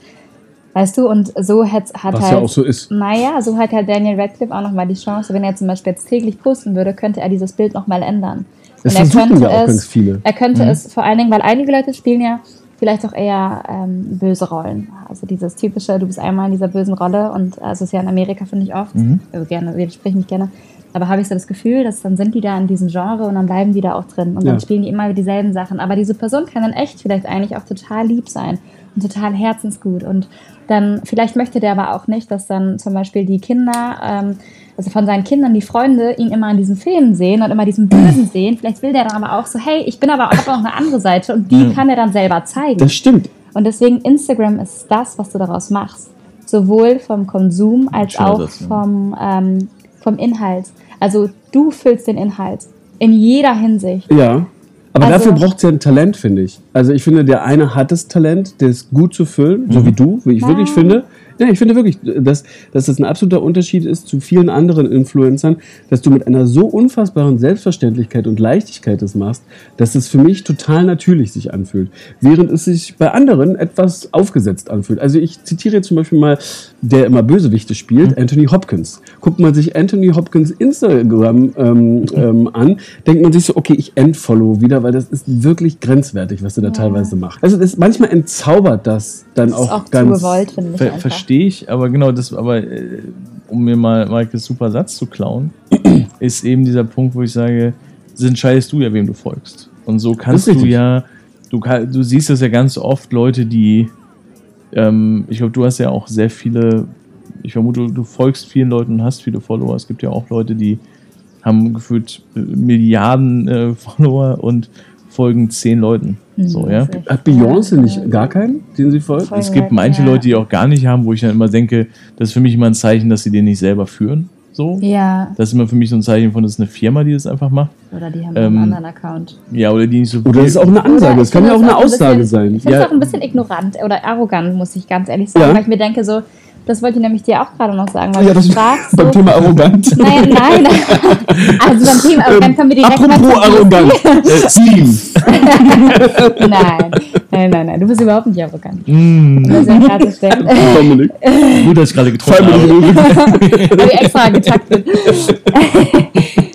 Speaker 1: Weißt du, und so hat, hat
Speaker 2: Was
Speaker 1: halt.
Speaker 2: ja auch so ist.
Speaker 1: Naja, so hat halt Daniel Radcliffe auch nochmal die Chance, wenn er zum Beispiel jetzt täglich posten würde, könnte er dieses Bild nochmal ändern.
Speaker 2: Das
Speaker 1: Und er
Speaker 2: versuchen
Speaker 1: könnte
Speaker 2: ja auch
Speaker 1: es,
Speaker 2: ganz viele.
Speaker 1: Er könnte
Speaker 3: Mhm.
Speaker 1: es vor allen Dingen, weil einige Leute spielen ja vielleicht auch eher ähm, böse Rollen. Also dieses typische, du bist einmal in dieser bösen Rolle und also es ist ja in Amerika, finde ich oft,
Speaker 3: Mhm.
Speaker 1: also gerne, widerspreche mich gerne, aber habe ich so das Gefühl, dass dann sind die da in diesem Genre und dann bleiben die da auch drin und
Speaker 2: Ja.
Speaker 1: dann spielen die immer dieselben Sachen. Aber diese Person kann dann echt vielleicht eigentlich auch total lieb sein und total herzensgut und dann vielleicht möchte der aber auch nicht, dass dann zum Beispiel die Kinder, ähm, also von seinen Kindern, die Freunde, ihn immer in diesen Filmen sehen und immer diesen Bösen sehen. Vielleicht will der dann aber auch so, hey, ich bin aber auch noch eine andere Seite und die
Speaker 3: Ja.
Speaker 1: kann er dann selber zeigen.
Speaker 2: Das stimmt.
Speaker 1: Und deswegen Instagram ist das, was du daraus machst. Sowohl vom Konsum als
Speaker 3: Schöner
Speaker 1: auch
Speaker 3: Satz, ja.
Speaker 1: vom, ähm, vom Inhalt. Also du füllst den Inhalt in jeder Hinsicht.
Speaker 2: Ja. Aber
Speaker 1: Also-
Speaker 2: dafür braucht es ja ein Talent, finde ich. Also ich finde, der eine hat das Talent, das gut zu füllen,
Speaker 3: Mhm.
Speaker 2: so wie du, wie ich wirklich
Speaker 1: Nein.
Speaker 2: finde. Ja, ich finde wirklich, dass, dass das ein absoluter Unterschied ist zu vielen anderen Influencern, dass du mit einer so unfassbaren Selbstverständlichkeit und Leichtigkeit das machst, dass es für mich total natürlich sich anfühlt. Während es sich bei anderen etwas aufgesetzt anfühlt. Also ich zitiere jetzt zum Beispiel mal, der immer Bösewichte spielt,
Speaker 3: Mhm.
Speaker 2: Anthony Hopkins. Guckt man sich Anthony Hopkins Instagram ähm, ähm, an, denkt man sich so, okay, ich entfollow wieder, weil das ist wirklich grenzwertig, was er da teilweise macht. Also das, manchmal entzaubert das dann
Speaker 1: Das ist
Speaker 2: auch,
Speaker 1: auch zu
Speaker 2: ganz.
Speaker 1: gewollt, finde ich.
Speaker 3: Ver. Verstehe ich, aber genau das, aber äh, um mir mal Maikes super Satz zu klauen, ist eben dieser Punkt, wo ich sage, entscheidest du ja, wem du folgst. Und so kannst du ja, du, du siehst das ja ganz oft, Leute, die, ähm, ich glaube, du hast ja auch sehr viele, ich vermute, du folgst vielen Leuten und hast viele Follower. Es gibt ja auch Leute, die haben gefühlt Milliarden äh, Follower und folgen zehn Leuten. So, ja.
Speaker 2: Hat Beyoncé nicht gar keinen, den sie folgt?
Speaker 1: Voll.
Speaker 3: Es gibt manche
Speaker 1: Ja.
Speaker 3: Leute, die auch gar nicht haben, wo ich dann immer denke, das ist für mich immer ein Zeichen, dass sie den nicht selber führen. So.
Speaker 1: Ja,
Speaker 3: Das ist immer für mich so ein Zeichen von, das ist eine Firma, die das einfach macht.
Speaker 1: oder die haben
Speaker 3: Ähm,
Speaker 1: einen anderen Account.
Speaker 3: Ja, oder die nicht so
Speaker 2: Oder das ist auch eine Ansage, das kann ja auch eine
Speaker 1: ein
Speaker 2: Aussage
Speaker 1: bisschen,
Speaker 2: sein.
Speaker 1: Ich finde es
Speaker 3: Ja.
Speaker 1: auch ein bisschen ignorant oder arrogant, muss ich ganz ehrlich sagen,
Speaker 2: Ja.
Speaker 1: weil ich mir denke, so, das wollte ich nämlich dir auch gerade noch sagen, weil
Speaker 2: Ja,
Speaker 1: du
Speaker 2: das
Speaker 1: fragst,
Speaker 2: beim
Speaker 1: so,
Speaker 2: Thema arrogant.
Speaker 1: Nein, nein. Also beim Thema arrogant können wir direkt mal
Speaker 2: Apropos
Speaker 1: zu-
Speaker 2: arrogant. Äh, Steam.
Speaker 1: Nein, nein, nein, nein, du bist überhaupt nicht arrogant.
Speaker 3: Mm,
Speaker 1: Das ist ja klarzustellen.
Speaker 2: Dominik.
Speaker 3: gut, dass ich gerade getroffen habe.
Speaker 1: Habe ich extra getaktet.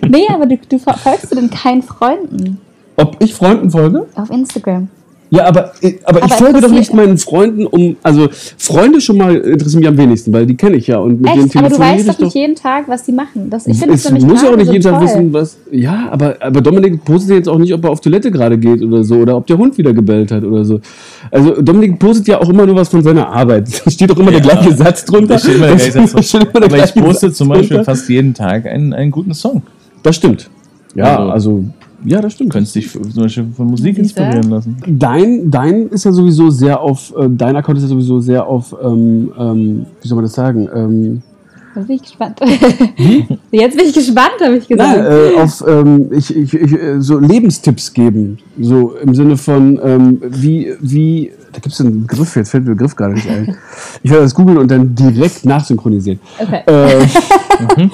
Speaker 1: nee, aber du, du folgst du denn keinen Freunden
Speaker 2: Ob ich Freunden folge?
Speaker 1: auf Instagram?
Speaker 2: Ja, aber, äh, aber, ich
Speaker 1: Aber
Speaker 2: folge doch nicht meinen Freunden um. Also, Freunde schon mal interessieren mich am wenigsten, weil die kenne ich ja. Und mit denen
Speaker 1: Echt? Aber du weißt
Speaker 2: ich
Speaker 1: doch nicht jeden Tag, was die machen. Das, ich finde
Speaker 2: es
Speaker 1: nämlich
Speaker 2: muss ja auch nicht
Speaker 1: so
Speaker 2: jeden Tag
Speaker 1: toll.
Speaker 2: wissen, was. Ja, aber, aber Dominik postet jetzt auch nicht, ob er auf Toilette gerade geht oder so. Oder ob der Hund wieder gebellt hat oder so. Also, Dominik postet ja auch immer nur was von seiner Arbeit. Da steht doch immer der
Speaker 3: Ja.
Speaker 2: gleiche Satz drunter.
Speaker 3: Steht immer der gleiche Satz
Speaker 2: der
Speaker 3: Aber ich
Speaker 2: gleiche
Speaker 3: poste
Speaker 2: Satz
Speaker 3: zum Beispiel
Speaker 2: drunter.
Speaker 3: fast jeden Tag einen, einen guten Song.
Speaker 2: Das stimmt. Ja,
Speaker 3: Also-
Speaker 2: also. Ja, das stimmt.
Speaker 3: Du könntest dich für- zum Beispiel von Musik
Speaker 1: Siehste?
Speaker 3: inspirieren lassen.
Speaker 2: Dein, dein ist ja sowieso sehr auf, äh, dein Account ist ja sowieso sehr auf, ähm, ähm, wie soll man das sagen? Ähm,
Speaker 1: Jetzt bin ich gespannt. Jetzt bin ich gespannt, habe ich gesagt.
Speaker 2: nein, äh, auf ähm, ich, ich, ich, äh, so Lebenstipps geben. So im Sinne von, ähm, wie, wie, da gibt es einen Begriff, jetzt fällt mir der Begriff gerade nicht ein. Ich werde das googeln und dann direkt nachsynchronisieren.
Speaker 1: Okay.
Speaker 2: Äh,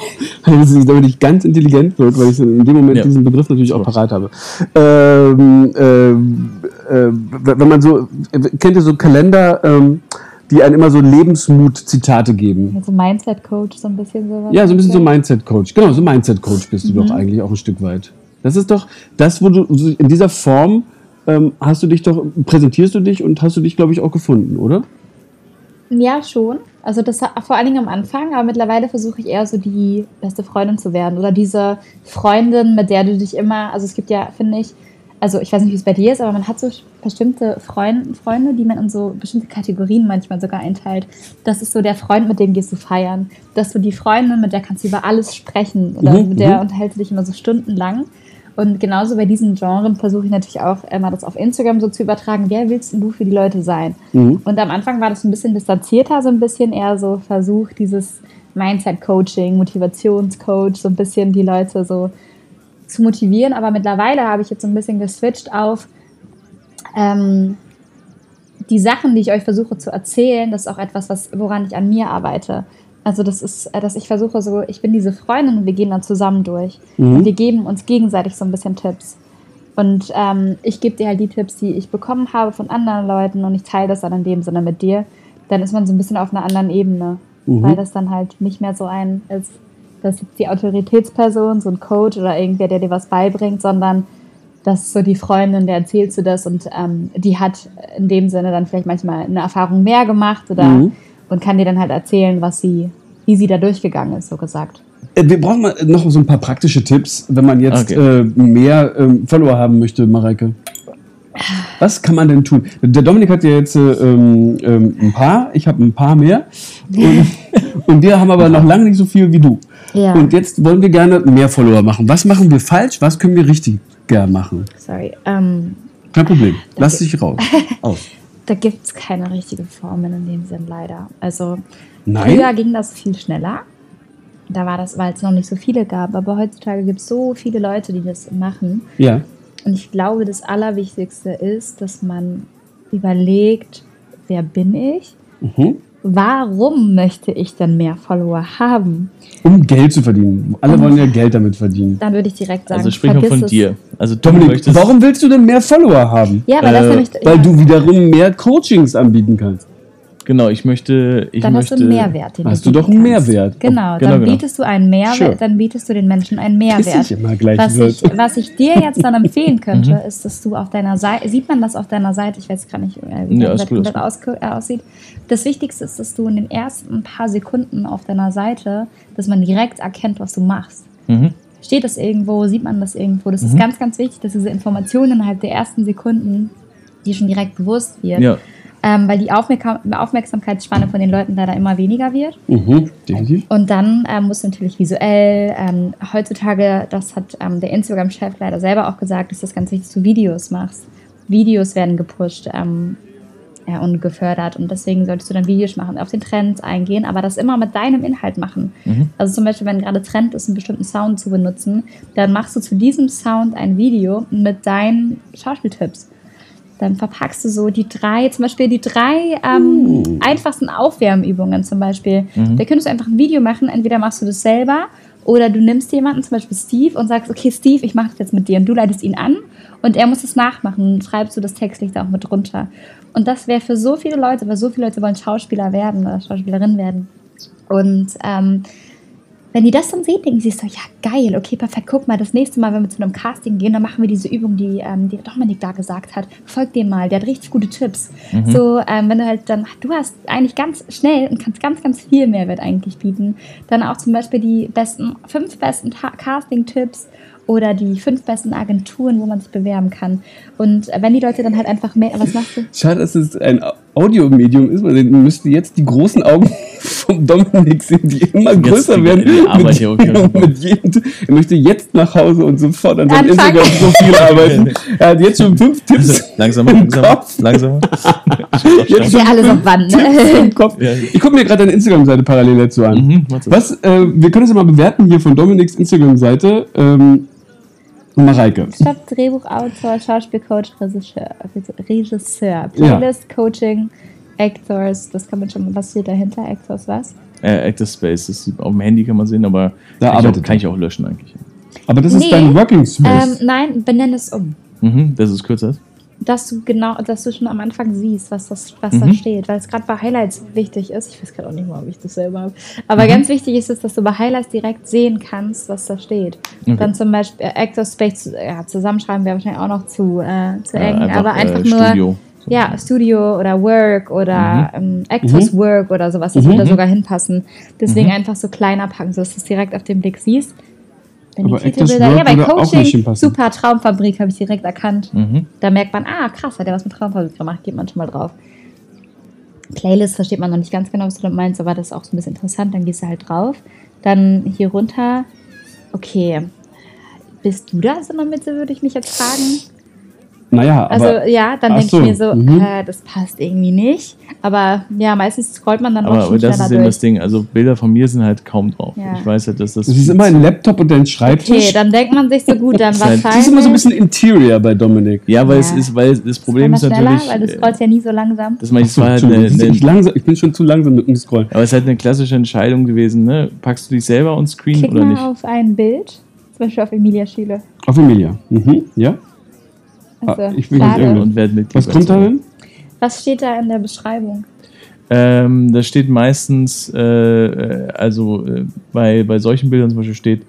Speaker 2: damit es- damit ich ganz intelligent wird, weil ich in dem Moment
Speaker 3: Ja.
Speaker 2: diesen Begriff natürlich auch parat habe. Ähm, ähm, äh, wenn man so, kennt ihr so Kalender, ähm, die einen immer so Lebensmut-Zitate geben?
Speaker 1: so Mindset-Coach, so ein bisschen sowas.
Speaker 2: Ja, so ein bisschen so Mindset-Coach. Genau, so Mindset-Coach bist du doch eigentlich auch ein Stück weit. Das ist doch das, wo du in dieser Form ähm, hast du dich doch, präsentierst du dich und hast du dich, glaube ich, auch gefunden, oder?
Speaker 1: Ja, schon. Also das vor allen Dingen am Anfang, aber mittlerweile versuche ich eher so die beste Freundin zu werden oder diese Freundin, mit der du dich immer, also es gibt ja, finde ich, also ich weiß nicht, wie es bei dir ist, aber man hat so bestimmte Freund, Freunde, die man in so bestimmte Kategorien manchmal sogar einteilt. Das ist so der Freund, mit dem gehst du feiern. Das ist so die Freundin, mit der kannst du über alles sprechen oder
Speaker 2: Mhm,
Speaker 1: mit der
Speaker 2: mhm.
Speaker 1: unterhältst du dich immer so stundenlang. Und genauso bei diesen Genren versuche ich natürlich auch immer das auf Instagram so zu übertragen. Wer willst denn du für die Leute sein?
Speaker 2: Mhm.
Speaker 1: Und am Anfang war das ein bisschen distanzierter, so ein bisschen eher so versucht, dieses Mindset-Coaching, Motivationscoach, so ein bisschen die Leute so zu motivieren. Aber mittlerweile habe ich jetzt so ein bisschen geswitcht auf ähm, die Sachen, die ich euch versuche zu erzählen. Das ist auch etwas, was, woran ich an mir arbeite. Also das ist, äh, dass ich versuche so, ich bin diese Freundin und wir gehen dann zusammen durch.
Speaker 2: Mhm.
Speaker 1: Und wir geben uns gegenseitig so ein bisschen Tipps. Und ähm, ich gebe dir halt die Tipps, die ich bekommen habe von anderen Leuten und ich teile das dann in dem Sinne mit dir. Dann ist man so ein bisschen auf einer anderen Ebene,
Speaker 2: Mhm.
Speaker 1: weil das dann halt nicht mehr so ein ist, das ist jetzt die Autoritätsperson, so ein Coach oder irgendwer, der dir was beibringt, sondern das ist so die Freundin, der erzählst du das und ähm, die hat in dem Sinne dann vielleicht manchmal eine Erfahrung mehr gemacht oder
Speaker 2: Mhm.
Speaker 1: und kann dir dann halt erzählen, was sie, wie sie da durchgegangen ist, so gesagt.
Speaker 2: Äh, Wir brauchen mal noch so ein paar praktische Tipps, wenn man jetzt
Speaker 3: Okay.
Speaker 2: äh, mehr ähm, Follower haben möchte, Mareike. Was kann man denn tun? Der Dominik hat ja jetzt äh, ähm, ähm, ein paar, ich habe ein paar mehr. Und, und wir haben aber noch lange nicht so viel wie du.
Speaker 1: Ja.
Speaker 2: Und jetzt wollen wir gerne mehr Follower machen. Was machen wir falsch? Was können wir richtig gern machen?
Speaker 1: Sorry. Ähm,
Speaker 2: Kein Problem. Lass dich raus. Aus.
Speaker 1: da gibt es keine richtige Formel in dem Sinn leider. Also
Speaker 2: Nein?
Speaker 1: früher ging das viel schneller. da war das, weil es noch nicht so viele gab. Aber heutzutage gibt es so viele Leute, die das machen.
Speaker 2: Ja.
Speaker 1: Und ich glaube, das Allerwichtigste ist, dass man überlegt, wer bin ich?
Speaker 2: Mhm.
Speaker 1: Warum möchte ich denn mehr Follower haben?
Speaker 2: Um Geld zu verdienen. Alle wollen ja Geld damit verdienen.
Speaker 1: Dann würde ich direkt sagen,
Speaker 3: Also sprich mal von
Speaker 1: es.
Speaker 3: dir. Also du
Speaker 2: Dominik,
Speaker 3: möchtest.
Speaker 2: warum willst du denn mehr Follower haben?
Speaker 1: Ja, weil das
Speaker 3: Äh,
Speaker 1: nämlich.
Speaker 2: Weil
Speaker 1: ja,
Speaker 2: du wiederum mehr Coachings anbieten kannst.
Speaker 3: Genau, ich möchte. Ich
Speaker 1: dann
Speaker 3: möchte,
Speaker 1: hast du einen Mehrwert. Den
Speaker 2: Hast
Speaker 1: du
Speaker 2: du doch einen
Speaker 1: kannst.
Speaker 2: Mehrwert.
Speaker 1: Genau,
Speaker 3: Genau,
Speaker 1: dann
Speaker 3: genau.
Speaker 1: bietest du einen Mehrwert,
Speaker 2: Sure.
Speaker 1: dann bietest du den Menschen einen Mehrwert.
Speaker 2: dich immer gleich
Speaker 1: Was ich, was ich dir jetzt dann empfehlen könnte,
Speaker 3: Mhm.
Speaker 1: ist, dass du auf deiner Seite, sieht man das auf deiner Seite, ich weiß gar nicht, äh, wie
Speaker 3: Ja,
Speaker 1: das
Speaker 3: ist ist
Speaker 1: aus, äh, aussieht. Das Wichtigste ist, dass du in den ersten paar Sekunden auf deiner Seite, dass man direkt erkennt, was du machst.
Speaker 3: Mhm.
Speaker 1: Steht das irgendwo, sieht man das irgendwo? Das ist
Speaker 3: Mhm.
Speaker 1: ganz, ganz wichtig, dass diese Informationen innerhalb der ersten Sekunden, die schon direkt bewusst wird,
Speaker 3: Ja.
Speaker 1: Ähm, weil die Aufmerksam Aufmerksamkeitsspanne von den Leuten leider immer weniger wird.
Speaker 2: Mhm, definitiv.
Speaker 1: Und dann ähm, musst du natürlich visuell, ähm, heutzutage, das hat ähm, der Instagram-Chef leider selber auch gesagt, ist das ganz wichtig, dass du Videos machst. Videos werden gepusht ähm, ja, und gefördert und deswegen solltest du dann Videos machen, auf den Trends eingehen, aber das immer mit deinem Inhalt machen.
Speaker 3: Mhm.
Speaker 1: Also zum Beispiel, wenn gerade Trend ist, einen bestimmten Sound zu benutzen, dann machst du zu diesem Sound ein Video mit deinen Schauspieltipps. Dann verpackst du so die drei, zum Beispiel die drei ähm, einfachsten Aufwärmübungen zum Beispiel.
Speaker 3: Mhm.
Speaker 1: Da könntest du einfach ein Video machen, entweder machst du das selber oder du nimmst jemanden, zum Beispiel Steve, und sagst, okay, Steve, ich mache das jetzt mit dir. Und du leitest ihn an und er muss es nachmachen. Und schreibst du das textlich da auch mit drunter. Und das wäre für so viele Leute, weil so viele Leute wollen Schauspieler werden oder Schauspielerin werden. Und ähm, wenn die das dann sehen, denken sie so, ja geil, okay, perfekt, guck mal, das nächste Mal, wenn wir zu einem Casting gehen, dann machen wir diese Übung, die, ähm, die Dominik da gesagt hat. Folg dem mal, der hat richtig gute Tipps. So, ähm, wenn du halt dann, du hast eigentlich ganz schnell und kannst ganz, ganz viel Mehrwert eigentlich bieten. Dann auch zum Beispiel die besten, fünf besten Casting-Tipps oder die fünf besten Agenturen, wo man sich bewerben kann. Und äh, wenn die Leute dann halt einfach mehr, was machst du?
Speaker 2: Schade, dass es ein Audiomedium ist, weil dann müsste jetzt die großen Augen vom Dominik sehen, die immer größer
Speaker 3: die-
Speaker 2: werden. mit,
Speaker 3: hier okay.
Speaker 2: mit jedem, er möchte jetzt nach Hause und sofort an seinem. Instagram-Profil arbeiten. Er hat jetzt schon fünf Tipps
Speaker 3: Also, langsamer,
Speaker 2: im
Speaker 3: langsamer,
Speaker 2: Kopf.
Speaker 3: langsamer.
Speaker 2: Jetzt schon
Speaker 1: alles auf ne?
Speaker 3: Ja.
Speaker 2: Ich gucke mir gerade deine Instagram-Seite parallel dazu an.
Speaker 3: Mhm.
Speaker 2: Was, äh, wir können es ja mal bewerten hier von Dominiks Instagram-Seite. Ähm, Mareike.
Speaker 1: Stopp, Drehbuchautor, Schauspielcoach, Regisseur, Regisseur Playlist, Coaching, Actors, das kann man schon, was steht dahinter? Actors was?
Speaker 3: Äh, Active Space, das ist, auf dem Handy kann man sehen, aber
Speaker 2: Da
Speaker 3: kann, ich auch, kann ich auch löschen eigentlich.
Speaker 2: Aber das ist
Speaker 1: Nee,
Speaker 2: dein Working
Speaker 1: Ähm,
Speaker 2: Space.
Speaker 1: nein, benenne es um.
Speaker 3: Mhm, das ist kürzer.
Speaker 1: Dass du genau, dass du schon am Anfang siehst, was, das, was da
Speaker 3: Mhm.
Speaker 1: steht. Weil es gerade bei Highlights wichtig ist. Ich weiß gerade auch nicht mal, ob ich das selber habe.
Speaker 3: Mhm.
Speaker 1: Aber ganz wichtig ist es, dass du bei Highlights direkt sehen kannst, was da steht.
Speaker 3: Okay.
Speaker 1: Dann zum Beispiel äh, Actor Space, ja, zusammenschreiben wäre wahrscheinlich auch noch zu, äh, zu
Speaker 3: Äh,
Speaker 1: eng. aber einfach nur.
Speaker 3: Studio.
Speaker 1: Ja, Studio oder Work oder ähm, Actors
Speaker 2: Mhm.
Speaker 1: Work oder sowas, das
Speaker 2: Mhm.
Speaker 1: würde sogar hinpassen. Deswegen
Speaker 3: Mhm.
Speaker 1: einfach so kleiner packen, sodass du es direkt auf den Blick siehst. Wenn
Speaker 2: Aber
Speaker 1: die Titelbilder, ja, bei Coaching, super Traumfabrik, habe ich direkt erkannt.
Speaker 3: Mhm.
Speaker 1: Da merkt man, ah, krass, hat er was mit Traumfabrik gemacht, geht man schon mal drauf. Playlist versteht man noch nicht ganz genau, was du damit meinst, aber das ist auch so ein bisschen interessant, dann gehst du halt drauf. Dann hier runter, okay, bist du da so in der Mitte, würde ich mich jetzt fragen.
Speaker 2: Naja,
Speaker 1: Also
Speaker 2: aber
Speaker 1: ja, dann denke
Speaker 2: so,
Speaker 1: ich mir so,
Speaker 2: mhm.
Speaker 1: äh, das passt irgendwie nicht. Aber ja, meistens scrollt man dann
Speaker 3: Aber,
Speaker 1: auch
Speaker 3: aber
Speaker 1: schon
Speaker 3: das
Speaker 1: schneller
Speaker 3: ist eben
Speaker 1: durch.
Speaker 3: das Ding. Also Bilder von mir sind halt kaum drauf.
Speaker 1: Ja.
Speaker 3: Ich weiß halt, dass das.
Speaker 2: es ist immer ein Laptop und dein Schreibtisch.
Speaker 1: Okay, dann denkt man sich so gut, dann
Speaker 3: ist halt-
Speaker 1: wahrscheinlich.
Speaker 2: das ist immer so ein bisschen Interior bei Dominik.
Speaker 3: ja, weil es
Speaker 1: Ja.
Speaker 3: ist, weil das Problem ist
Speaker 1: schneller,
Speaker 3: natürlich.
Speaker 1: weil du
Speaker 3: äh,
Speaker 1: scrollst ja nie so langsam.
Speaker 3: das meine ich, es
Speaker 2: Achso,
Speaker 3: war halt eine,
Speaker 2: du, ich,
Speaker 3: eine,
Speaker 2: langsam, ich bin schon zu langsam mit dem Scrollen.
Speaker 3: aber es ist halt eine klassische Entscheidung gewesen, ne? Packst du dich selber on Screen
Speaker 1: Klick
Speaker 3: oder
Speaker 1: mal
Speaker 3: nicht?
Speaker 1: auf ein Bild, zum Beispiel auf Emilia Schiele.
Speaker 2: Auf Emilia. Mhm, ja.
Speaker 1: Also,
Speaker 2: Ah, ich will
Speaker 1: schade.
Speaker 2: nicht irgendwas.
Speaker 3: Und werd Mitglied
Speaker 2: Was kommt da denn?
Speaker 1: Was steht da in der Beschreibung?
Speaker 3: Ähm, da steht meistens, äh, äh, also äh, bei, bei solchen Bildern zum Beispiel steht,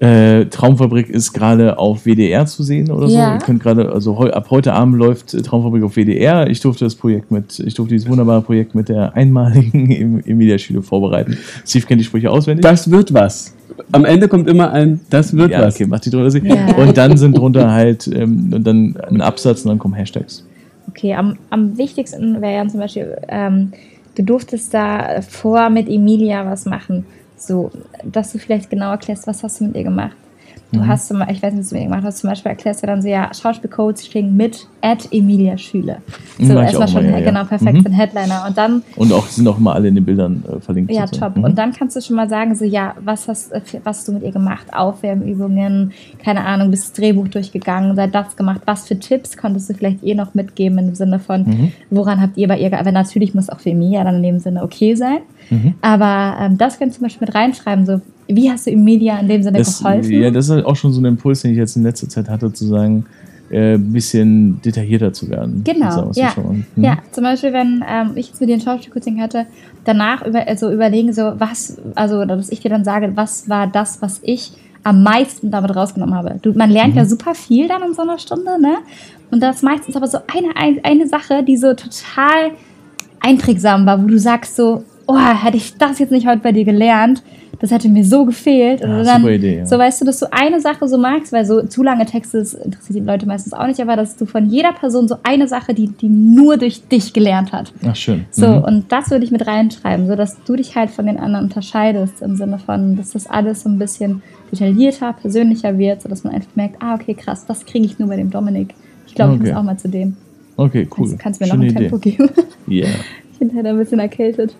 Speaker 3: äh, Traumfabrik ist gerade auf WDR zu sehen oder so.
Speaker 1: Ja.
Speaker 3: Ihr könnt gerade, also heu, ab heute Abend läuft äh, Traumfabrik auf WDR. Ich durfte das Projekt mit, ich durfte dieses wunderbare Projekt mit der einmaligen Em- Emilia Schüle vorbereiten. Steve kennt die Sprüche auswendig.
Speaker 2: Das wird was. Am Ende kommt immer ein, das wird
Speaker 3: ja,
Speaker 2: was.
Speaker 3: okay, macht die drunter.
Speaker 1: Ja.
Speaker 3: Und dann sind drunter halt ähm, und dann ein Absatz und dann kommen Hashtags.
Speaker 1: Okay, am, am wichtigsten wäre ja zum Beispiel, ähm, du durftest da vor mit Emilia was machen. So, dass du vielleicht genau erklärst, was hast du mit ihr gemacht. Du
Speaker 3: Mhm.
Speaker 1: hast zum Beispiel, ich weiß nicht, was du mir gemacht hast, zum Beispiel erklärst du dann so, ja, Schauspielcoaching mit at Emilia Schüle. So,
Speaker 3: Mach ich
Speaker 1: erstmal schon,
Speaker 3: ja, ja.
Speaker 1: genau, perfekt,
Speaker 3: Mhm.
Speaker 1: für den Headliner. Und dann
Speaker 3: Und auch sind auch immer alle in den Bildern äh, verlinkt.
Speaker 1: Ja,
Speaker 3: so.
Speaker 1: top.
Speaker 3: Mhm.
Speaker 1: Und dann kannst du schon mal sagen, so, ja, was hast, äh, was hast du mit ihr gemacht? Aufwärmübungen, keine Ahnung, bist das Drehbuch durchgegangen, seit das gemacht. Was für Tipps konntest du vielleicht ihr noch mitgeben im Sinne von,
Speaker 3: Mhm.
Speaker 1: woran habt ihr bei ihr, aber natürlich muss auch für Emilia dann in dem Sinne okay sein.
Speaker 3: Mhm.
Speaker 1: Aber ähm, das kannst du zum Beispiel mit reinschreiben, so, wie hast du Emilia in dem Sinne
Speaker 3: das,
Speaker 1: geholfen?
Speaker 3: ja, das ist halt auch schon so ein Impuls, den ich jetzt in letzter Zeit hatte, zu sagen, äh, ein bisschen detaillierter zu werden.
Speaker 1: Genau, ja.
Speaker 3: Mhm.
Speaker 1: Ja, zum Beispiel, wenn ähm, ich jetzt mit dir ein Schauspielcoaching hatte, danach über, also überlegen, so was, also dass ich dir dann sage, was war das, was ich am meisten damit rausgenommen habe. Du, man lernt
Speaker 3: Mhm.
Speaker 1: ja super viel dann in so einer Stunde, ne? Und das ist meistens aber so eine, ein- eine Sache, die so total einprägsam war, wo du sagst so, oh, hätte ich das jetzt nicht heute bei dir gelernt, das hätte mir so gefehlt.
Speaker 3: Ja,
Speaker 1: Oder
Speaker 3: super
Speaker 1: dann,
Speaker 3: Idee, ja.
Speaker 1: So weißt du, dass du eine Sache so magst, weil so zu lange Texte interessiert die Leute meistens auch nicht, aber dass du von jeder Person so eine Sache, die, die nur durch dich gelernt hat.
Speaker 3: Ach, schön.
Speaker 1: So,
Speaker 3: Mhm.
Speaker 1: und das würde ich mit reinschreiben, so dass du dich halt von den anderen unterscheidest, im Sinne von, dass das alles so ein bisschen detaillierter, persönlicher wird, sodass man einfach merkt, ah, okay, krass, das kriege ich nur bei dem Dominik. Ich glaube, ich
Speaker 3: Okay.
Speaker 1: muss auch mal zu dem.
Speaker 3: Okay, cool.
Speaker 1: Kannst, kannst du mir
Speaker 3: Schöne
Speaker 1: noch ein
Speaker 3: Idee.
Speaker 1: Tempo geben?
Speaker 3: Ja.
Speaker 1: ich bin halt ein bisschen erkältet.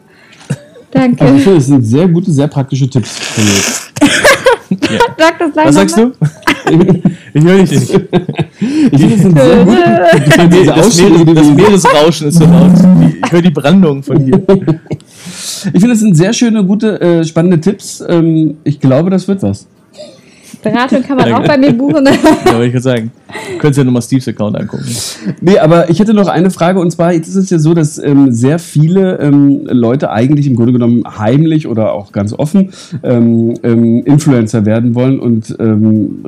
Speaker 1: Danke.
Speaker 2: Also ich finde, das sind sehr gute, sehr praktische Tipps von mir.
Speaker 1: Sag das gleich
Speaker 3: Was sagst du? ich höre dich nicht.
Speaker 2: Ich finde, das sind sehr gute,
Speaker 3: Das,
Speaker 2: diese
Speaker 3: das,
Speaker 2: Ausschnitte,
Speaker 3: Meer,
Speaker 2: die
Speaker 3: das Meeresrauschen ist so laut. Ich höre die Brandung von hier.
Speaker 2: Ich finde, das sind sehr schöne, gute, äh, spannende Tipps. Ähm, ich glaube, das wird was.
Speaker 1: Beratung kann man auch bei mir buchen.
Speaker 3: Ja, wollte ich gerade sagen. Du könntest ja nochmal Steves Account angucken.
Speaker 2: Nee, aber ich hätte noch eine Frage und zwar, jetzt ist es ja so, dass ähm, sehr viele ähm, Leute eigentlich im Grunde genommen heimlich oder auch ganz offen ähm, ähm, Influencer werden wollen und ähm,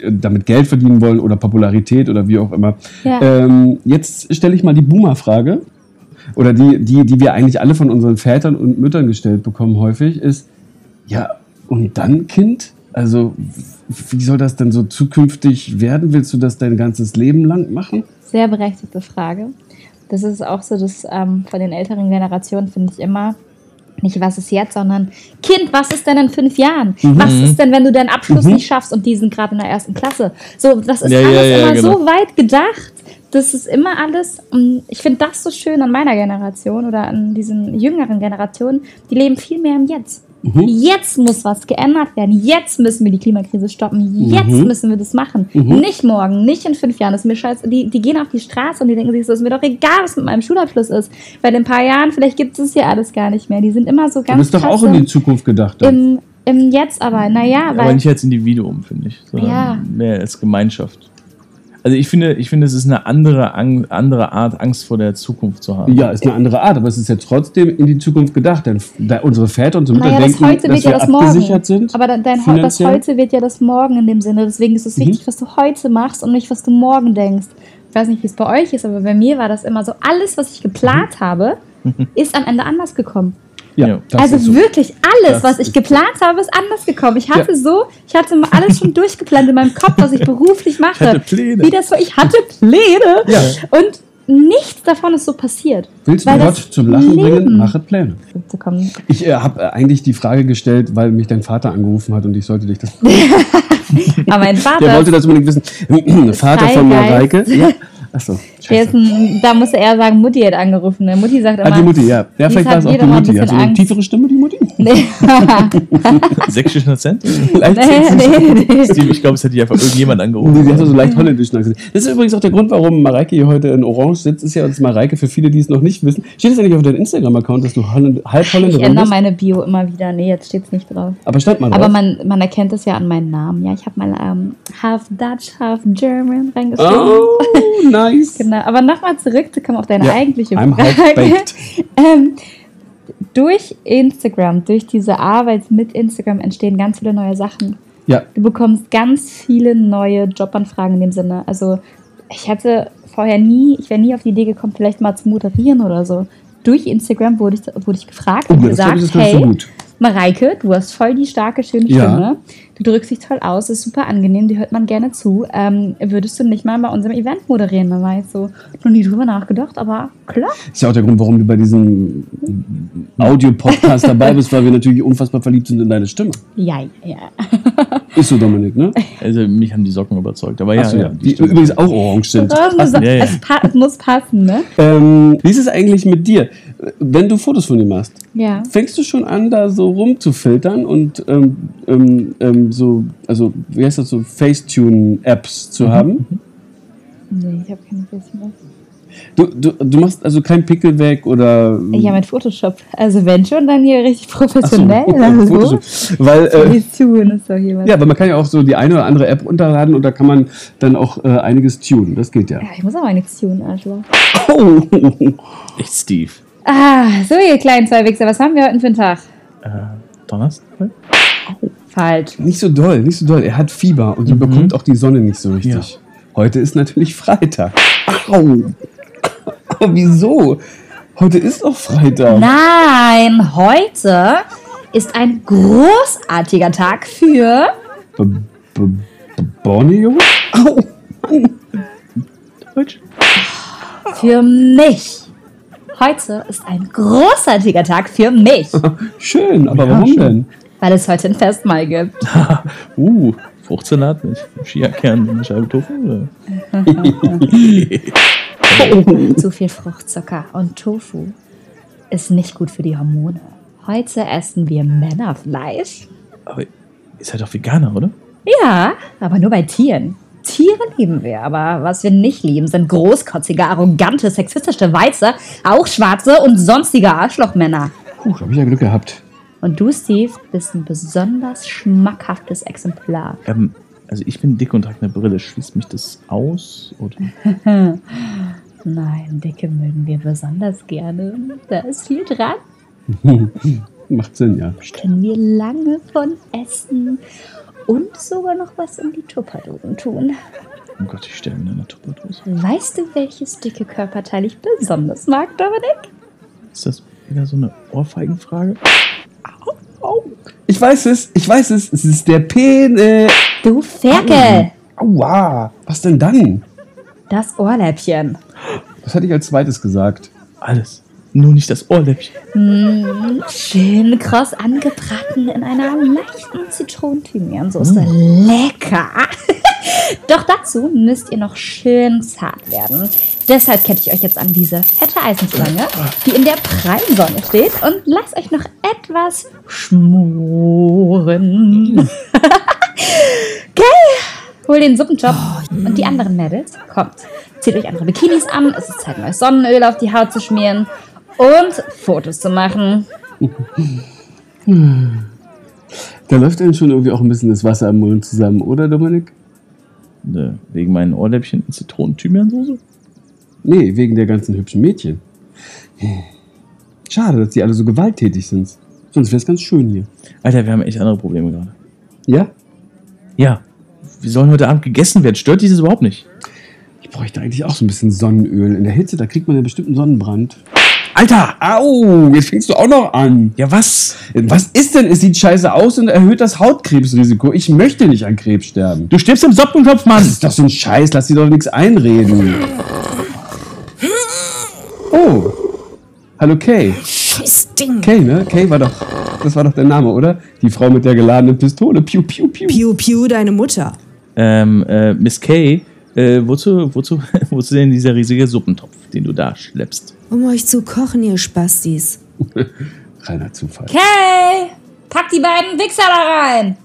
Speaker 2: äh, damit Geld verdienen wollen oder Popularität oder wie auch immer.
Speaker 1: Ja.
Speaker 2: Ähm, jetzt stelle ich mal die Boomer-Frage oder die, die, die wir eigentlich alle von unseren Vätern und Müttern gestellt bekommen häufig, ist, ja, und dann Kind? Also, wie soll das denn so zukünftig werden? Willst du das dein ganzes Leben lang machen?
Speaker 1: Sehr berechtigte Frage. Das ist auch so, dass ähm, von den älteren Generationen finde ich immer, nicht was ist jetzt, sondern Kind, was ist denn in fünf Jahren?
Speaker 3: Mhm.
Speaker 1: Was ist denn, wenn du deinen Abschluss nicht schaffst und die sind gerade in der ersten Klasse? So, das ist
Speaker 3: Ja, ja,
Speaker 1: alles
Speaker 3: ja,
Speaker 1: immer
Speaker 3: genau.
Speaker 1: so weit gedacht. Das ist immer alles, und ich finde das so schön an meiner Generation oder an diesen jüngeren Generationen, die leben viel mehr im Jetzt. Jetzt muss was geändert werden. Jetzt müssen wir die Klimakrise stoppen. Jetzt müssen wir das machen. Nicht morgen, nicht in fünf Jahren. Das ist mir scheiße. Die, die gehen auf die Straße und die denken sich so, ist mir doch egal, was mit meinem Schulabschluss ist. Weil in ein paar Jahren, vielleicht gibt es hier alles gar nicht mehr. Die sind immer so
Speaker 2: Du
Speaker 1: ganz
Speaker 2: bist doch auch in die Zukunft gedacht. dann.
Speaker 1: im, im Jetzt aber. Naja,
Speaker 3: Aber
Speaker 1: weil
Speaker 3: nicht als Individuum, finde ich, sondern
Speaker 1: Ja.
Speaker 3: mehr als Gemeinschaft. Also ich finde, ich finde, es ist eine andere, andere Art, Angst vor der Zukunft zu haben.
Speaker 2: Ja, ist eine andere Art, aber es ist ja trotzdem in die Zukunft gedacht, denn unsere Väter und so Mütter
Speaker 1: naja, das
Speaker 2: denken,
Speaker 1: Heute
Speaker 2: dass
Speaker 1: wird ja
Speaker 2: wir
Speaker 1: das Morgen.
Speaker 2: abgesichert sind.
Speaker 1: Aber dein, dein, das. Heute wird ja das Morgen in dem Sinne. Deswegen ist es
Speaker 2: Mhm.
Speaker 1: wichtig, was du heute machst und nicht, was du morgen denkst. Ich weiß nicht, wie es bei euch ist, aber bei mir war das immer so, alles, was ich geplant habe, ist am Ende anders gekommen.
Speaker 2: Ja,
Speaker 1: also
Speaker 2: so.
Speaker 1: wirklich alles,
Speaker 3: Das
Speaker 1: was ich geplant habe, ist anders gekommen. Ich hatte
Speaker 2: Ja.
Speaker 1: so, ich hatte mal alles schon durchgeplant in meinem Kopf, was ich beruflich mache.
Speaker 3: hatte Pläne.
Speaker 1: Wie das war, ich hatte Pläne.
Speaker 2: Ja.
Speaker 1: Und nichts davon ist so passiert.
Speaker 2: Willst du Gott zum Lachen
Speaker 1: Leben-
Speaker 2: bringen? Mache Pläne. Ich äh, habe äh, eigentlich die Frage gestellt, weil mich dein Vater angerufen hat und ich sollte dich das.
Speaker 1: Aber mein Vater,
Speaker 2: Der wollte das unbedingt wissen. Vater von. Mareike. Ja. Achso.
Speaker 1: da musste er sagen, Mutti hat angerufen. Ne? Mutti sagt immer,
Speaker 2: Ah, die Mutti, ja. Ja, vielleicht war
Speaker 1: hat
Speaker 2: es auch die Mutti. Hat sie eine tiefere Stimme, die Mutti?
Speaker 1: Nee,
Speaker 3: Sächsischen Akzent?
Speaker 2: Leicht
Speaker 1: nee, nee, nee.
Speaker 3: Steve, ich glaube, es hätte dich einfach irgendjemand
Speaker 2: Nee,
Speaker 3: angerufen.
Speaker 2: sie hatte so leicht holländischen Akzent. Das ist übrigens auch der Grund, warum Mareike hier heute in Orange sitzt. Ist ja das Mareike für viele, die es noch nicht wissen. Steht es eigentlich auf deinem Instagram-Account, dass du Holländ halb
Speaker 1: Ich
Speaker 2: Holländerin
Speaker 1: ändere
Speaker 2: bist?
Speaker 1: meine Bio immer wieder. Nee, jetzt steht es nicht drauf.
Speaker 2: Aber stand mal drauf.
Speaker 1: Aber man, man erkennt es ja an meinem Namen. Ja, ich habe mal ähm, half Dutch, half German reingeschrieben.
Speaker 2: oh, nice.
Speaker 1: Genau, aber nochmal zurückzukommen auf deine
Speaker 2: Ja,
Speaker 1: eigentliche Frage. ähm, durch Instagram, durch diese Arbeit mit Instagram entstehen ganz viele neue Sachen.
Speaker 2: Ja,
Speaker 1: Du bekommst ganz viele neue Jobanfragen in dem Sinne. Also ich hätte vorher nie, ich wäre nie auf die Idee gekommen, vielleicht mal zu moderieren oder so. Durch Instagram wurde ich, wurde ich gefragt
Speaker 2: oh,
Speaker 1: und gesagt, hey,
Speaker 2: gut.
Speaker 1: Mareike, du hast voll die starke, schöne
Speaker 2: Ja.
Speaker 1: Stimme. Du drückst dich toll aus, ist super angenehm, die hört man gerne zu. Ähm, würdest du nicht mal bei unserem Event moderieren? Da war ich so, noch nie drüber nachgedacht, aber klar.
Speaker 2: Ist ja auch der Grund, warum du bei diesem Audio-Podcast dabei bist, weil wir natürlich unfassbar verliebt sind in deine Stimme.
Speaker 1: Ja, ja.
Speaker 2: Ist so, Dominik, ne?
Speaker 3: Also mich haben die Socken überzeugt. Aber ja,
Speaker 2: Achso,
Speaker 3: ja,
Speaker 2: die
Speaker 3: stimmen.
Speaker 2: übrigens auch orange sind.
Speaker 1: Also,
Speaker 3: Ja, ja.
Speaker 1: Es, pa es muss passen, ne?
Speaker 2: Ähm, wie ist es eigentlich mit dir? Wenn du Fotos von dir machst,
Speaker 1: Ja.
Speaker 2: fängst du schon an, da so rumzufiltern und ähm, ähm, ähm, so, also wie heißt das so, Facetune-Apps
Speaker 3: Mhm.
Speaker 2: zu haben?
Speaker 1: Nee, ich habe keine Wissen.
Speaker 2: Du, du, du machst also keinen Pickel weg oder.
Speaker 1: Ja, mit Photoshop. Also wenn schon, dann hier richtig
Speaker 2: Ach so,
Speaker 1: professionell. also.
Speaker 2: Photoshop. Weil, äh,
Speaker 1: ist doch hier was.
Speaker 2: ja, aber man kann ja auch so die eine oder andere App runterladen und da kann man dann auch äh, einiges tunen. Das geht ja.
Speaker 1: Ja, ich muss aber nichts tun, Arschloch.
Speaker 2: Oh.
Speaker 3: Echt Steve.
Speaker 1: Ah, so ihr kleinen zwei Wichser, was haben wir heute für einen Tag?
Speaker 3: Äh, Donnerstag?
Speaker 1: Falsch.
Speaker 2: Nicht so doll, nicht so doll. Er hat Fieber und er bekommt auch die Sonne nicht so richtig.
Speaker 3: Ja.
Speaker 2: Heute ist natürlich Freitag. Au! Wieso? Heute ist doch Freitag.
Speaker 1: Nein, heute ist ein großartiger Tag für
Speaker 2: B B B Borneo? Au!
Speaker 3: Deutsch?
Speaker 1: für mich. Heute ist ein großartiger Tag für mich,
Speaker 2: Schön, aber
Speaker 3: Ja,
Speaker 2: warum
Speaker 3: schon.
Speaker 2: denn?
Speaker 1: weil es heute ein Festmahl gibt.
Speaker 3: Uh, Fruchtsalat mit Chiakern und Scheibe Tofu?
Speaker 1: Zu viel Fruchtzucker und Tofu ist nicht gut für die Hormone. Heute essen wir Männerfleisch.
Speaker 3: Aber ihr seid doch Veganer, oder?
Speaker 1: Ja, aber nur bei Tieren. Tiere lieben wir, aber was wir nicht lieben, sind großkotzige, arrogante, sexistische Weiße, auch schwarze und sonstige Arschlochmänner.
Speaker 2: Puh, da hab ich ja Glück gehabt.
Speaker 1: Und du, Steve, bist ein besonders schmackhaftes Exemplar.
Speaker 3: Ähm, also ich bin dick und trage eine Brille. Schließt mich das aus? Oder?
Speaker 1: Nein, Dicke mögen wir besonders gerne. Da ist viel dran.
Speaker 2: Macht Sinn, ja.
Speaker 1: Können wir lange von essen und sogar noch was in die Tupperdosen tun.
Speaker 3: Oh Gott, ich sterbe in einer Tupperdose.
Speaker 1: Weißt du, welches dicke Körperteil ich besonders mag, Dominik?
Speaker 3: Ist das wieder so eine Ohrfeigenfrage?
Speaker 2: Ich weiß es, ich weiß es. Es ist der Penis.
Speaker 1: Du Ferkel!
Speaker 2: Aua. Was denn dann?
Speaker 1: Das Ohrläppchen.
Speaker 2: Was hatte ich als zweites gesagt?
Speaker 3: Alles. Nur nicht das Ohrläppchen.
Speaker 1: Mm, schön kross angebraten in einer leichten Zitronenthymiansauce. Lecker! Doch dazu müsst ihr noch schön zart werden. Deshalb kette ich euch jetzt an diese fette Eisenstange, die in der prallen Sonne steht und lasst euch noch etwas schmoren. okay, hol den Suppenjob und die anderen Mädels, kommt. Zieht euch andere Bikinis an, es ist Zeit, neues Sonnenöl auf die Haut zu schmieren und Fotos zu machen.
Speaker 2: Da läuft dann schon irgendwie auch ein bisschen das Wasser im Mund zusammen, oder Dominik?
Speaker 3: Ne, wegen meinen Ohrläppchen in Zitronen-Thymiansoße?
Speaker 2: Nee, wegen der ganzen hübschen Mädchen. Schade, dass die alle so gewalttätig sind. Sonst wäre es ganz schön hier.
Speaker 3: Alter, wir haben echt andere Probleme gerade.
Speaker 2: Ja?
Speaker 3: Ja. Wir sollen heute Abend gegessen werden. Stört dich das überhaupt nicht?
Speaker 2: Ich bräuchte eigentlich auch so ein bisschen Sonnenöl. In der Hitze, da kriegt man ja bestimmt einen Sonnenbrand.
Speaker 3: Alter!
Speaker 2: Au, jetzt fängst du auch noch an.
Speaker 3: Ja, was?
Speaker 2: Was ist denn? Es sieht scheiße aus und erhöht das Hautkrebsrisiko. Ich möchte nicht an Krebs sterben.
Speaker 3: Du stirbst im Soppenkopf, Mann!
Speaker 2: Das ist doch so ein Scheiß, lass dir doch nichts einreden. Oh. Hallo Kay.
Speaker 4: Scheiß Ding.
Speaker 2: Kay, ne? Kay war doch. Das war doch der Name, oder? Die Frau mit der geladenen Pistole. Piu, piu, piu.
Speaker 4: Piu, piu, deine Mutter.
Speaker 3: Ähm, äh, Miss Kay, äh, wozu, wozu, wozu denn dieser riesige Suppentopf, den du da schleppst?
Speaker 4: Um euch zu kochen, ihr Spastis.
Speaker 2: Reiner Zufall.
Speaker 1: Okay, pack die beiden Wichser da rein.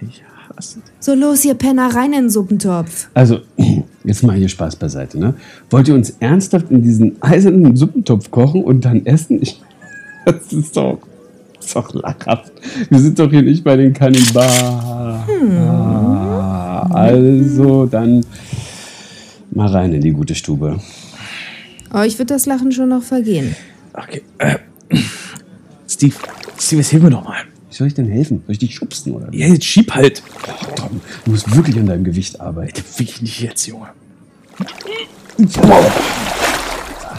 Speaker 3: Ich hasse dich.
Speaker 4: So los, ihr Penner, rein in den Suppentopf.
Speaker 2: Also, jetzt mal hier Spaß beiseite, ne? Wollt ihr uns ernsthaft in diesen eisernen Suppentopf kochen und dann essen? Ich, das ist doch, das ist doch lachhaft. Wir sind doch hier nicht bei den Kannibalen. Ah, also, dann mal rein in die gute Stube.
Speaker 4: Euch wird das Lachen schon noch vergehen.
Speaker 3: Okay. Äh, Steve, Steve, jetzt hilf mir doch mal.
Speaker 2: Wie soll ich denn helfen? Soll ich dich schubsen oder?
Speaker 3: Ja, jetzt schieb halt.
Speaker 2: Oh, Tom, du musst wirklich an deinem Gewicht arbeiten.
Speaker 3: Bitte fick ich nicht jetzt, Junge.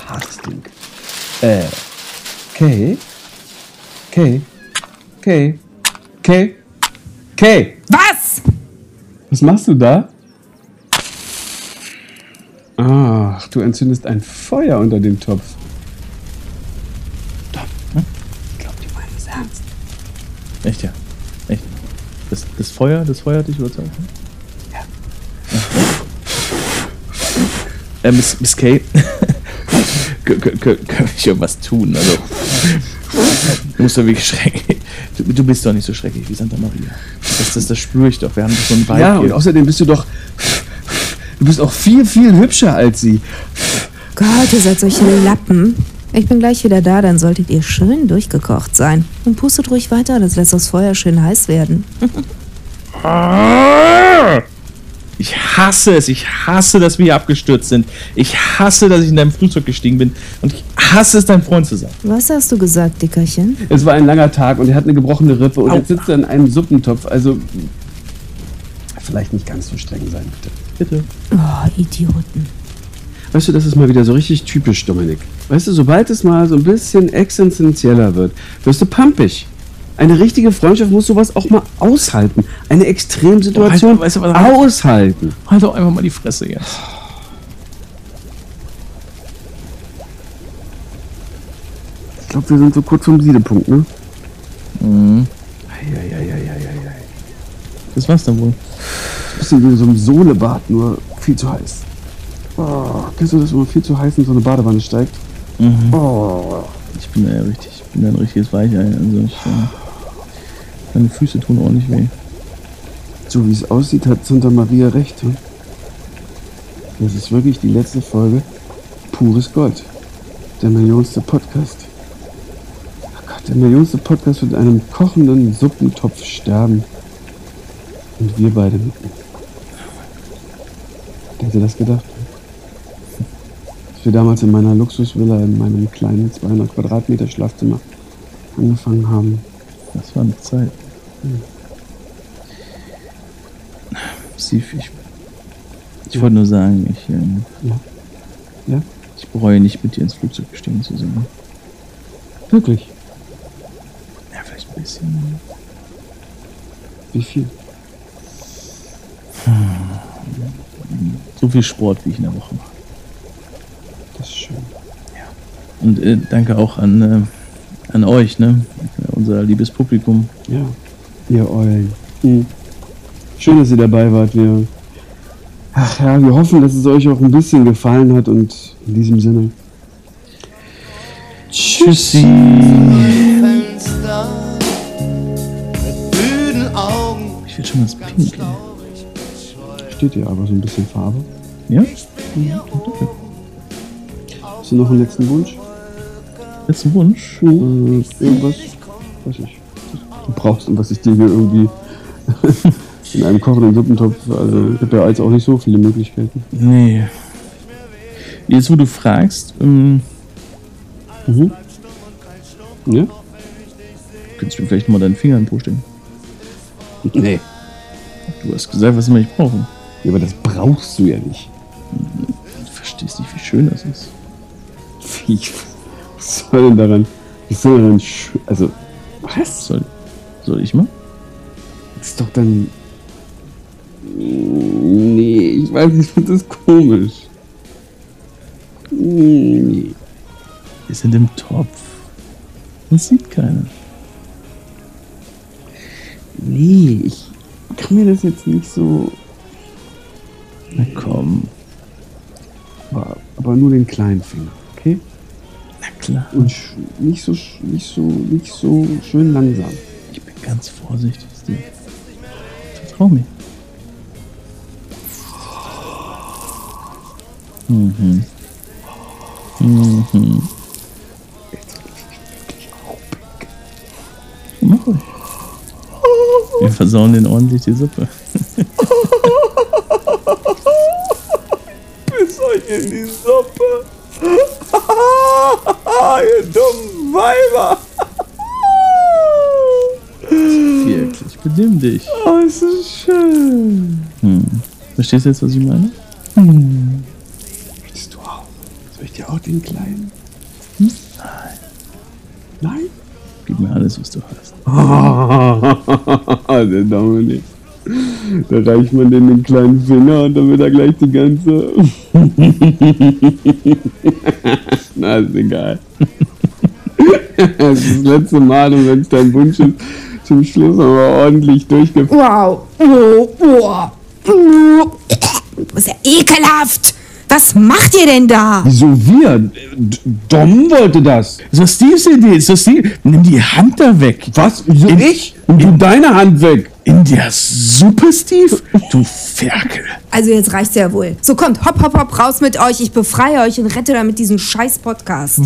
Speaker 2: Hartes Ding. Äh, Kay? Kay? Kay? Kay? Kay?
Speaker 4: Was?
Speaker 2: Was machst du da? Ach, du entzündest ein Feuer unter dem Topf. Tom, hm? ich glaube, die meinen es ernst.
Speaker 3: Echt, ja. Echt. Feuer, das Feuer hat dich überzeugt? Ja. Äh, Miss, Miss Kay, können wir irgendwas tun? Also, du musst doch wirklich schrecklich. Du, du bist doch nicht so schrecklich wie Santa Maria. Das, das, das spüre ich doch. Wir haben doch so einen Vibe
Speaker 2: Ja, und außerdem bist du doch. Du bist auch viel, viel hübscher als sie.
Speaker 5: Gott, ihr seid solche Lappen. Ich bin gleich wieder da, dann solltet ihr schön durchgekocht sein. Und pustet ruhig weiter, das lässt das Feuer schön heiß werden.
Speaker 3: Ich hasse es. Ich hasse, dass wir hier abgestürzt sind. Ich hasse, dass ich in deinem Flugzeug gestiegen bin. Und ich hasse es, dein Freund zu sein.
Speaker 5: Was hast du gesagt, Dickerchen?
Speaker 2: Es war ein langer Tag und er hat eine gebrochene Rippe und
Speaker 3: Au.
Speaker 2: jetzt sitzt er in einem Suppentopf. Also. Vielleicht nicht ganz so streng sein, bitte.
Speaker 3: Bitte.
Speaker 5: Oh, Idioten.
Speaker 2: Weißt du, das ist mal wieder so richtig typisch, Dominik. Weißt du, sobald es mal so ein bisschen existenzieller wird, wirst du pampig. Eine richtige Freundschaft muss sowas auch mal aushalten. Eine Extremsituation
Speaker 3: Oh, weißt du was?
Speaker 2: aushalten.
Speaker 3: Halt doch einfach mal die Fresse jetzt.
Speaker 2: Ich glaube, wir sind so kurz vom Siedepunkt, ne?
Speaker 3: Mhm.
Speaker 2: Eieieiei.
Speaker 3: Das war's dann wohl.
Speaker 2: Bisschen wie in so einem Sohlebad, nur viel zu heiß. Oh, kennst du das, wenn man viel zu heiß in so eine Badewanne steigt?
Speaker 3: Mhm.
Speaker 2: Oh.
Speaker 3: Ich bin ja richtig, ich bin ja ein richtiges Weichei. Also ich, äh, meine Füße tun ordentlich weh.
Speaker 2: So wie es aussieht, hat Santa Maria recht. Hm? Das ist wirklich die letzte Folge. Pures Gold. Der millionste Podcast. Oh Gott, der millionste Podcast wird in einem kochenden Suppentopf sterben. Und wir beide mitten. Wer hätte das gedacht? Als wir damals in meiner Luxusvilla in meinem kleinen 200 Quadratmeter Schlafzimmer angefangen haben.
Speaker 3: Das war eine Zeit. Steve, ich, ich wollte nur sagen, ich, ähm,
Speaker 2: Ja. Ja?
Speaker 3: ich bereue nicht, mit dir ins Flugzeug gestiegen zu sein.
Speaker 2: Wirklich?
Speaker 3: Ja, vielleicht ein bisschen.
Speaker 2: Wie viel?
Speaker 3: So viel Sport, wie ich in der Woche mache.
Speaker 2: Das ist schön.
Speaker 3: Und äh, danke auch an, äh, an euch, ne? Unser liebes Publikum.
Speaker 2: Ja, ihr Eulen. Hm. Schön, dass ihr dabei wart. Wir, ach ja, wir hoffen, dass es euch auch ein bisschen gefallen hat und in diesem Sinne.
Speaker 3: Tschüssi. Ich will schon was pinkeln.
Speaker 2: Steht ihr aber so ein bisschen Farbe.
Speaker 3: Ja?
Speaker 2: Hast du noch einen letzten Wunsch?
Speaker 3: Letzten Wunsch?
Speaker 2: Äh, irgendwas, was ich du brauchst und was ich dir hier irgendwie in einem kochenden Suppentopf. Also ich habe ja jetzt auch nicht so viele Möglichkeiten.
Speaker 3: Nee. Jetzt, wo du fragst, ähm,
Speaker 2: Mhm. Ja?
Speaker 3: könntest du mir vielleicht mal deinen Finger in den Po stecken.
Speaker 2: Nee.
Speaker 3: Du hast gesagt, was immer ich brauche.
Speaker 2: Ja, aber das brauchst du ja nicht.
Speaker 3: Du verstehst nicht, wie schön das ist.
Speaker 2: Wie, was soll denn daran? Was soll denn daran? sch- Also, was?
Speaker 3: Soll, soll ich mal?
Speaker 2: Das ist doch dann. Nee, ich weiß nicht, ich finde das komisch. Nee.
Speaker 3: Wir sind im Topf. Das sieht keiner.
Speaker 2: Nee, ich kann mir das jetzt nicht so.
Speaker 3: Na komm.
Speaker 2: Aber, aber nur den kleinen Finger, okay?
Speaker 3: Na klar.
Speaker 2: Und nicht so, sch- nicht so, nicht so schön langsam.
Speaker 3: Ich bin ganz vorsichtig, Steve. Vertrau mir. Mhm. Mhm. Mach ruhig. Wir versauen den ordentlich die Suppe.
Speaker 2: Bis euch in die Suppe. Ihr dummen Weiber.
Speaker 3: Wirklich, benimm dich.
Speaker 2: Oh, ist schön.
Speaker 3: Hm. Verstehst du jetzt, was ich meine?
Speaker 2: Möchtest du auch? Soll ich dir auch den kleinen? Hm? Nein.
Speaker 3: Gib mir alles, was du hast.
Speaker 2: Nein? Der Dominik. Da reicht man den kleinen Finger und dann wird er gleich die ganze. Na, ist egal. Das ist das letzte Mal und wenn es dein Wunsch ist, zum Schluss aber ordentlich durchgeführt.
Speaker 4: Wow. Oh, oh. Oh. Das ist ja ekelhaft. Was macht ihr denn da?
Speaker 2: Wieso wir? D Dom wollte das.
Speaker 3: Das ist Steves Idee. Das ist Steve. Nimm die Hand da weg.
Speaker 2: Was? Wieso ich? Und du deine Hand weg.
Speaker 3: In der Suppe, Steve? Du Ferkel.
Speaker 4: Also jetzt reicht's ja wohl. So kommt, hopp, hopp, hopp, raus mit euch. Ich befreie euch und rette damit diesen scheiß Podcast.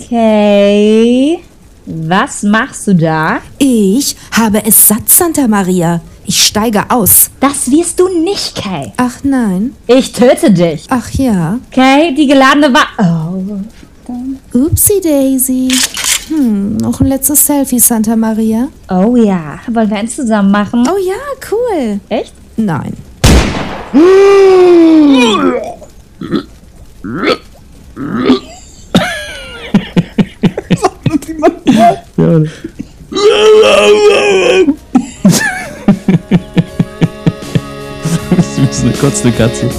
Speaker 1: Okay. Was machst du da?
Speaker 5: Ich habe es satt, Santa Maria. Ich steige aus.
Speaker 1: Das wirst du nicht, Kay.
Speaker 5: Ach nein.
Speaker 1: Ich töte dich.
Speaker 5: Ach ja.
Speaker 1: Kay, die geladene war. Oh.
Speaker 5: Upsi Daisy. Hm, noch ein letztes Selfie, Santa Maria.
Speaker 1: Oh ja. Wollen wir eins zusammen machen?
Speaker 5: Oh ja, cool.
Speaker 1: Echt?
Speaker 5: Nein.
Speaker 3: Ja. Das ist eine kotzende Katze.